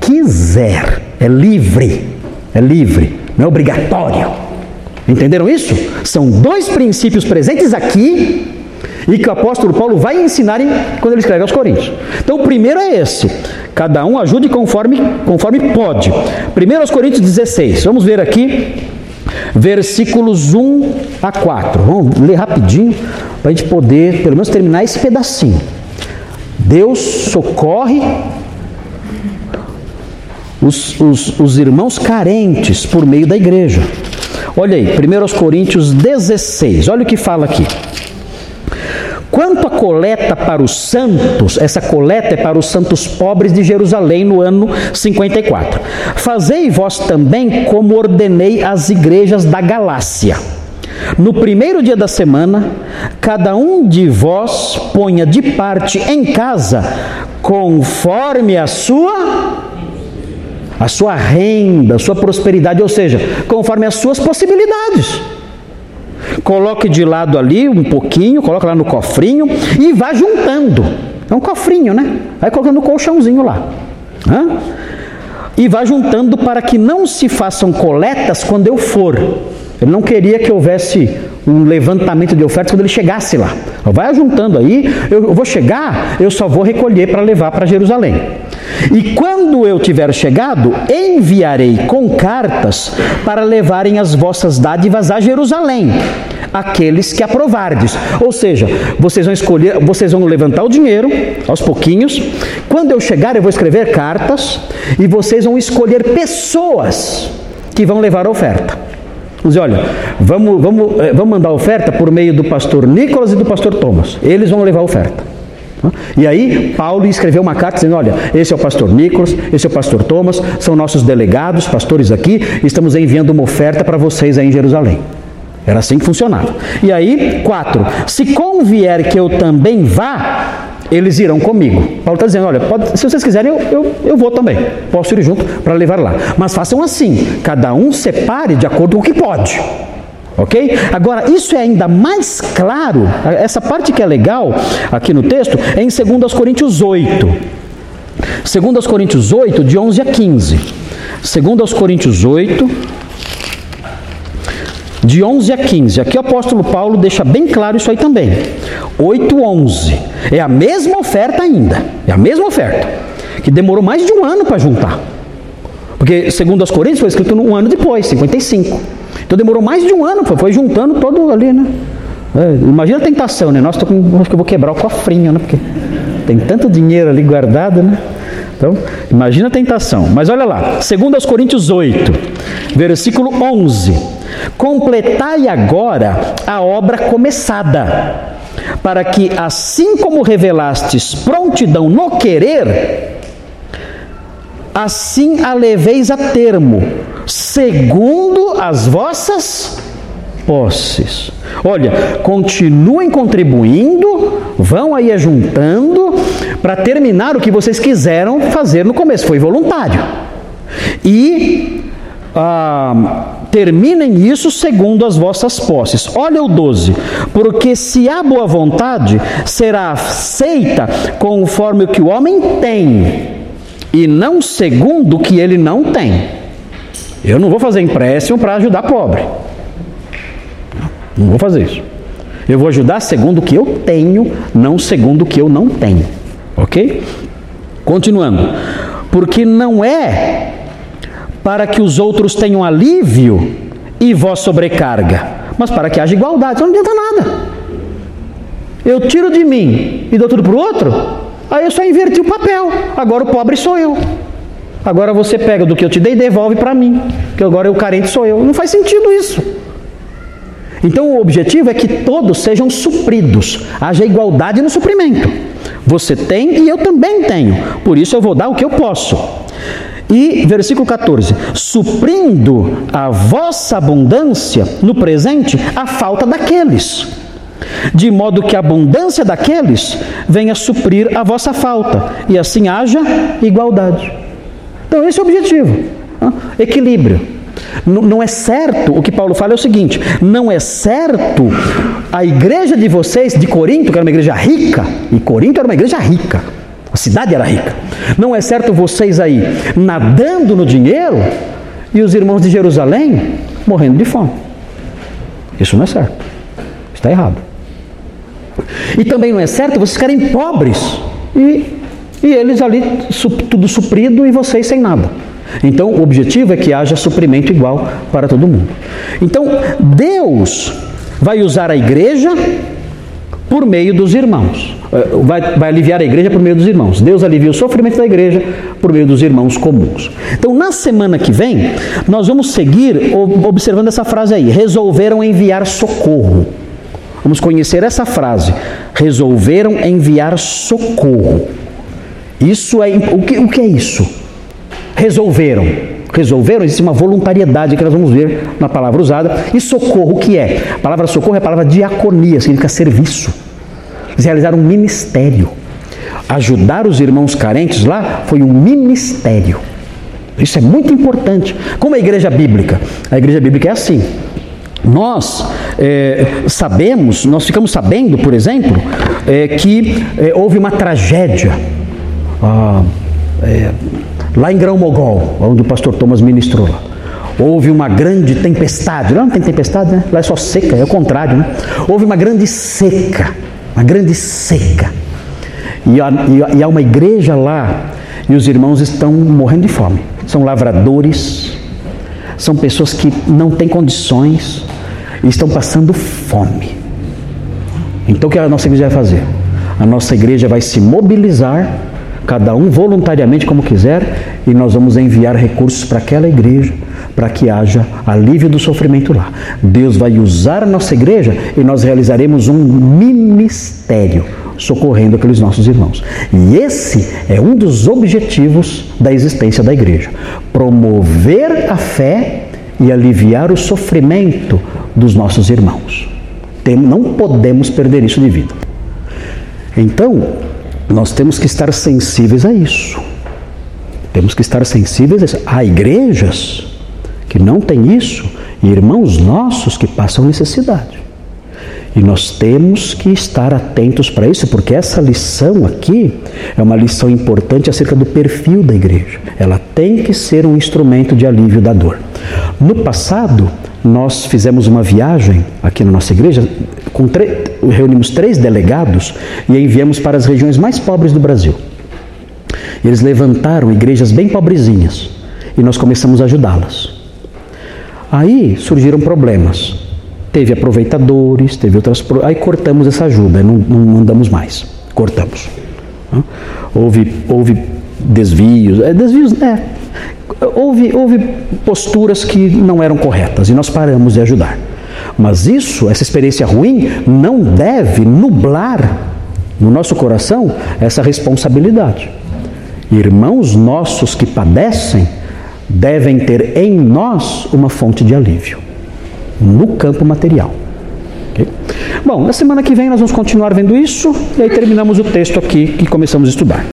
quiser. É livre. É livre, não é obrigatório. Entenderam isso? São dois princípios presentes aqui e que o apóstolo Paulo vai ensinar em, quando ele escreve aos Coríntios. Então, o primeiro é esse: cada um ajude conforme, conforme pode. Primeiro aos Coríntios 16, vamos ver aqui, versículos 1 a 4. Vamos ler rapidinho para a gente poder, pelo menos, terminar esse pedacinho. Deus socorre os, os, os irmãos carentes por meio da igreja. Olha aí, 1 Coríntios 16, olha o que fala aqui. Quanto à coleta para os santos, essa coleta é para os santos pobres de Jerusalém no ano 54. Fazei vós também como ordenei às igrejas da Galácia. No primeiro dia da semana, cada um de vós ponha de parte em casa, conforme a sua a sua renda, a sua prosperidade, ou seja, conforme as suas possibilidades. Coloque de lado ali um pouquinho, coloque lá no cofrinho e vá juntando. É um cofrinho, né? Vai colocando um colchãozinho lá. Hã? E vá juntando para que não se façam coletas quando eu for. Ele não queria que houvesse um levantamento de ofertas quando ele chegasse lá. Vai juntando aí, eu vou chegar, eu só vou recolher para levar para Jerusalém. E quando eu tiver chegado, enviarei com cartas para levarem as vossas dádivas a Jerusalém, aqueles que aprovardes. Ou seja, vocês vão escolher, vocês vão levantar o dinheiro aos pouquinhos. Quando eu chegar, eu vou escrever cartas e vocês vão escolher pessoas que vão levar a oferta. Dizer, olha, vamos, vamos, eh, vamos mandar a oferta por meio do pastor Nicolas e do pastor Thomas. Eles vão levar a oferta. E aí, Paulo escreveu uma carta dizendo: Olha, esse é o pastor Nicolas, esse é o pastor Thomas, são nossos delegados, pastores aqui, estamos enviando uma oferta para vocês aí em Jerusalém. Era assim que funcionava. E aí, quatro, se convier que eu também vá, eles irão comigo. Paulo está dizendo: olha, pode, se vocês quiserem, eu, eu, eu vou também. Posso ir junto para levar lá. Mas façam assim: cada um separe de acordo com o que pode. Ok? Agora, isso é ainda mais claro, essa parte que é legal aqui no texto, é em 2 Coríntios 8. 2 Coríntios 8, de 11 a 15. 2 Coríntios 8, de 11 a 15. Aqui o apóstolo Paulo deixa bem claro isso aí também. 8, 11. É a mesma oferta ainda. É a mesma oferta. Que demorou mais de um ano para juntar. Porque, segundo as Coríntios, foi escrito um ano depois, 55. Então demorou mais de um ano, foi juntando todo ali, né? É, imagina a tentação, né? Nossa, com, acho que eu vou quebrar o cofrinho, né? Porque tem tanto dinheiro ali guardado, né? Então, imagina a tentação. Mas olha lá, 2 Coríntios 8, versículo 11. Completai agora a obra começada, para que, assim como revelastes prontidão no querer, assim a leveis a termo, segundo as vossas posses. Olha, continuem contribuindo, vão aí ajuntando para terminar o que vocês quiseram fazer no começo, foi voluntário. E ah, terminem isso segundo as vossas posses. Olha o 12: porque se há boa vontade, será aceita conforme o que o homem tem, e não segundo o que ele não tem. Eu não vou fazer empréstimo para ajudar pobre. Não vou fazer isso. Eu vou ajudar segundo o que eu tenho, não segundo o que eu não tenho. Ok? Continuando. Porque não é para que os outros tenham alívio e vós sobrecarga, mas para que haja igualdade. Não adianta nada. Eu tiro de mim e dou tudo para o outro, aí eu só inverti o papel. Agora o pobre sou eu. Agora você pega do que eu te dei e devolve para mim, que agora o carente sou eu. Não faz sentido isso. Então o objetivo é que todos sejam supridos, haja igualdade no suprimento. Você tem e eu também tenho, por isso eu vou dar o que eu posso. E versículo 14: suprindo a vossa abundância no presente, a falta daqueles, de modo que a abundância daqueles venha suprir a vossa falta, e assim haja igualdade. Então, esse é o objetivo: equilíbrio. Não é certo, o que Paulo fala é o seguinte: não é certo a igreja de vocês, de Corinto, que era uma igreja rica, e Corinto era uma igreja rica, a cidade era rica. Não é certo vocês aí nadando no dinheiro e os irmãos de Jerusalém morrendo de fome. Isso não é certo. Está errado. E também não é certo vocês ficarem pobres e e eles ali tudo suprido e vocês sem nada. Então, o objetivo é que haja suprimento igual para todo mundo. Então, Deus vai usar a igreja por meio dos irmãos. Eh, vai, vai, aliviar a igreja por meio dos irmãos. Deus alivia o sofrimento da igreja por meio dos irmãos comuns. Então, na semana que vem, nós vamos seguir observando essa frase aí: resolveram enviar socorro. Vamos conhecer essa frase: resolveram enviar socorro. Isso é o que, o que é isso? Resolveram. Resolveram, existe uma voluntariedade que nós vamos ver na palavra usada. E socorro, o que é? A palavra socorro é a palavra diaconia, significa serviço. Eles realizaram um ministério. Ajudar os irmãos carentes lá foi um ministério. Isso é muito importante. Como a igreja bíblica? A igreja bíblica é assim. Nós é, sabemos, nós ficamos sabendo, por exemplo, é, que é, houve uma tragédia ah, é, lá em Grão Mogol, onde o pastor Thomas ministrou lá. Houve uma grande tempestade. Lá não tem tempestade, né? Lá é só seca, é o contrário, né? Houve uma grande seca, uma grande seca. E há, e há uma igreja lá e os irmãos estão morrendo de fome. São lavradores, são pessoas que não têm condições e estão passando fome. Então o que a nossa igreja vai fazer? A nossa igreja vai se mobilizar cada um voluntariamente como quiser, e nós vamos enviar recursos para aquela igreja para que haja alívio do sofrimento lá. Deus vai usar a nossa igreja e nós realizaremos um ministério socorrendo aqueles nossos irmãos. E esse é um dos objetivos da existência da igreja: promover a fé e aliviar o sofrimento dos nossos irmãos. Não podemos perder isso de vida. Então, nós temos que estar sensíveis a isso. Temos que estar sensíveis a isso. Há igrejas que não têm isso e irmãos nossos que passam necessidade. E nós temos que estar atentos para isso, porque essa lição aqui é uma lição importante acerca do perfil da igreja. Ela tem que ser um instrumento de alívio da dor. No passado, nós fizemos uma viagem aqui na nossa igreja, reunimos três delegados e enviamos para as regiões mais pobres do Brasil. Eles levantaram igrejas bem pobrezinhas e nós começamos a ajudá-las. Aí surgiram problemas. Teve aproveitadores, teve outras. Aí cortamos essa ajuda, não, não mandamos mais. Cortamos. Houve, houve desvios, é, desvios, é, houve, houve posturas que não eram corretas e nós paramos de ajudar. Mas isso, essa experiência ruim, não deve nublar no nosso coração essa responsabilidade. Irmãos nossos que padecem devem ter em nós uma fonte de alívio no campo material. Okay? Bom, na semana que vem nós vamos continuar vendo isso e aí terminamos o texto aqui que começamos a estudar.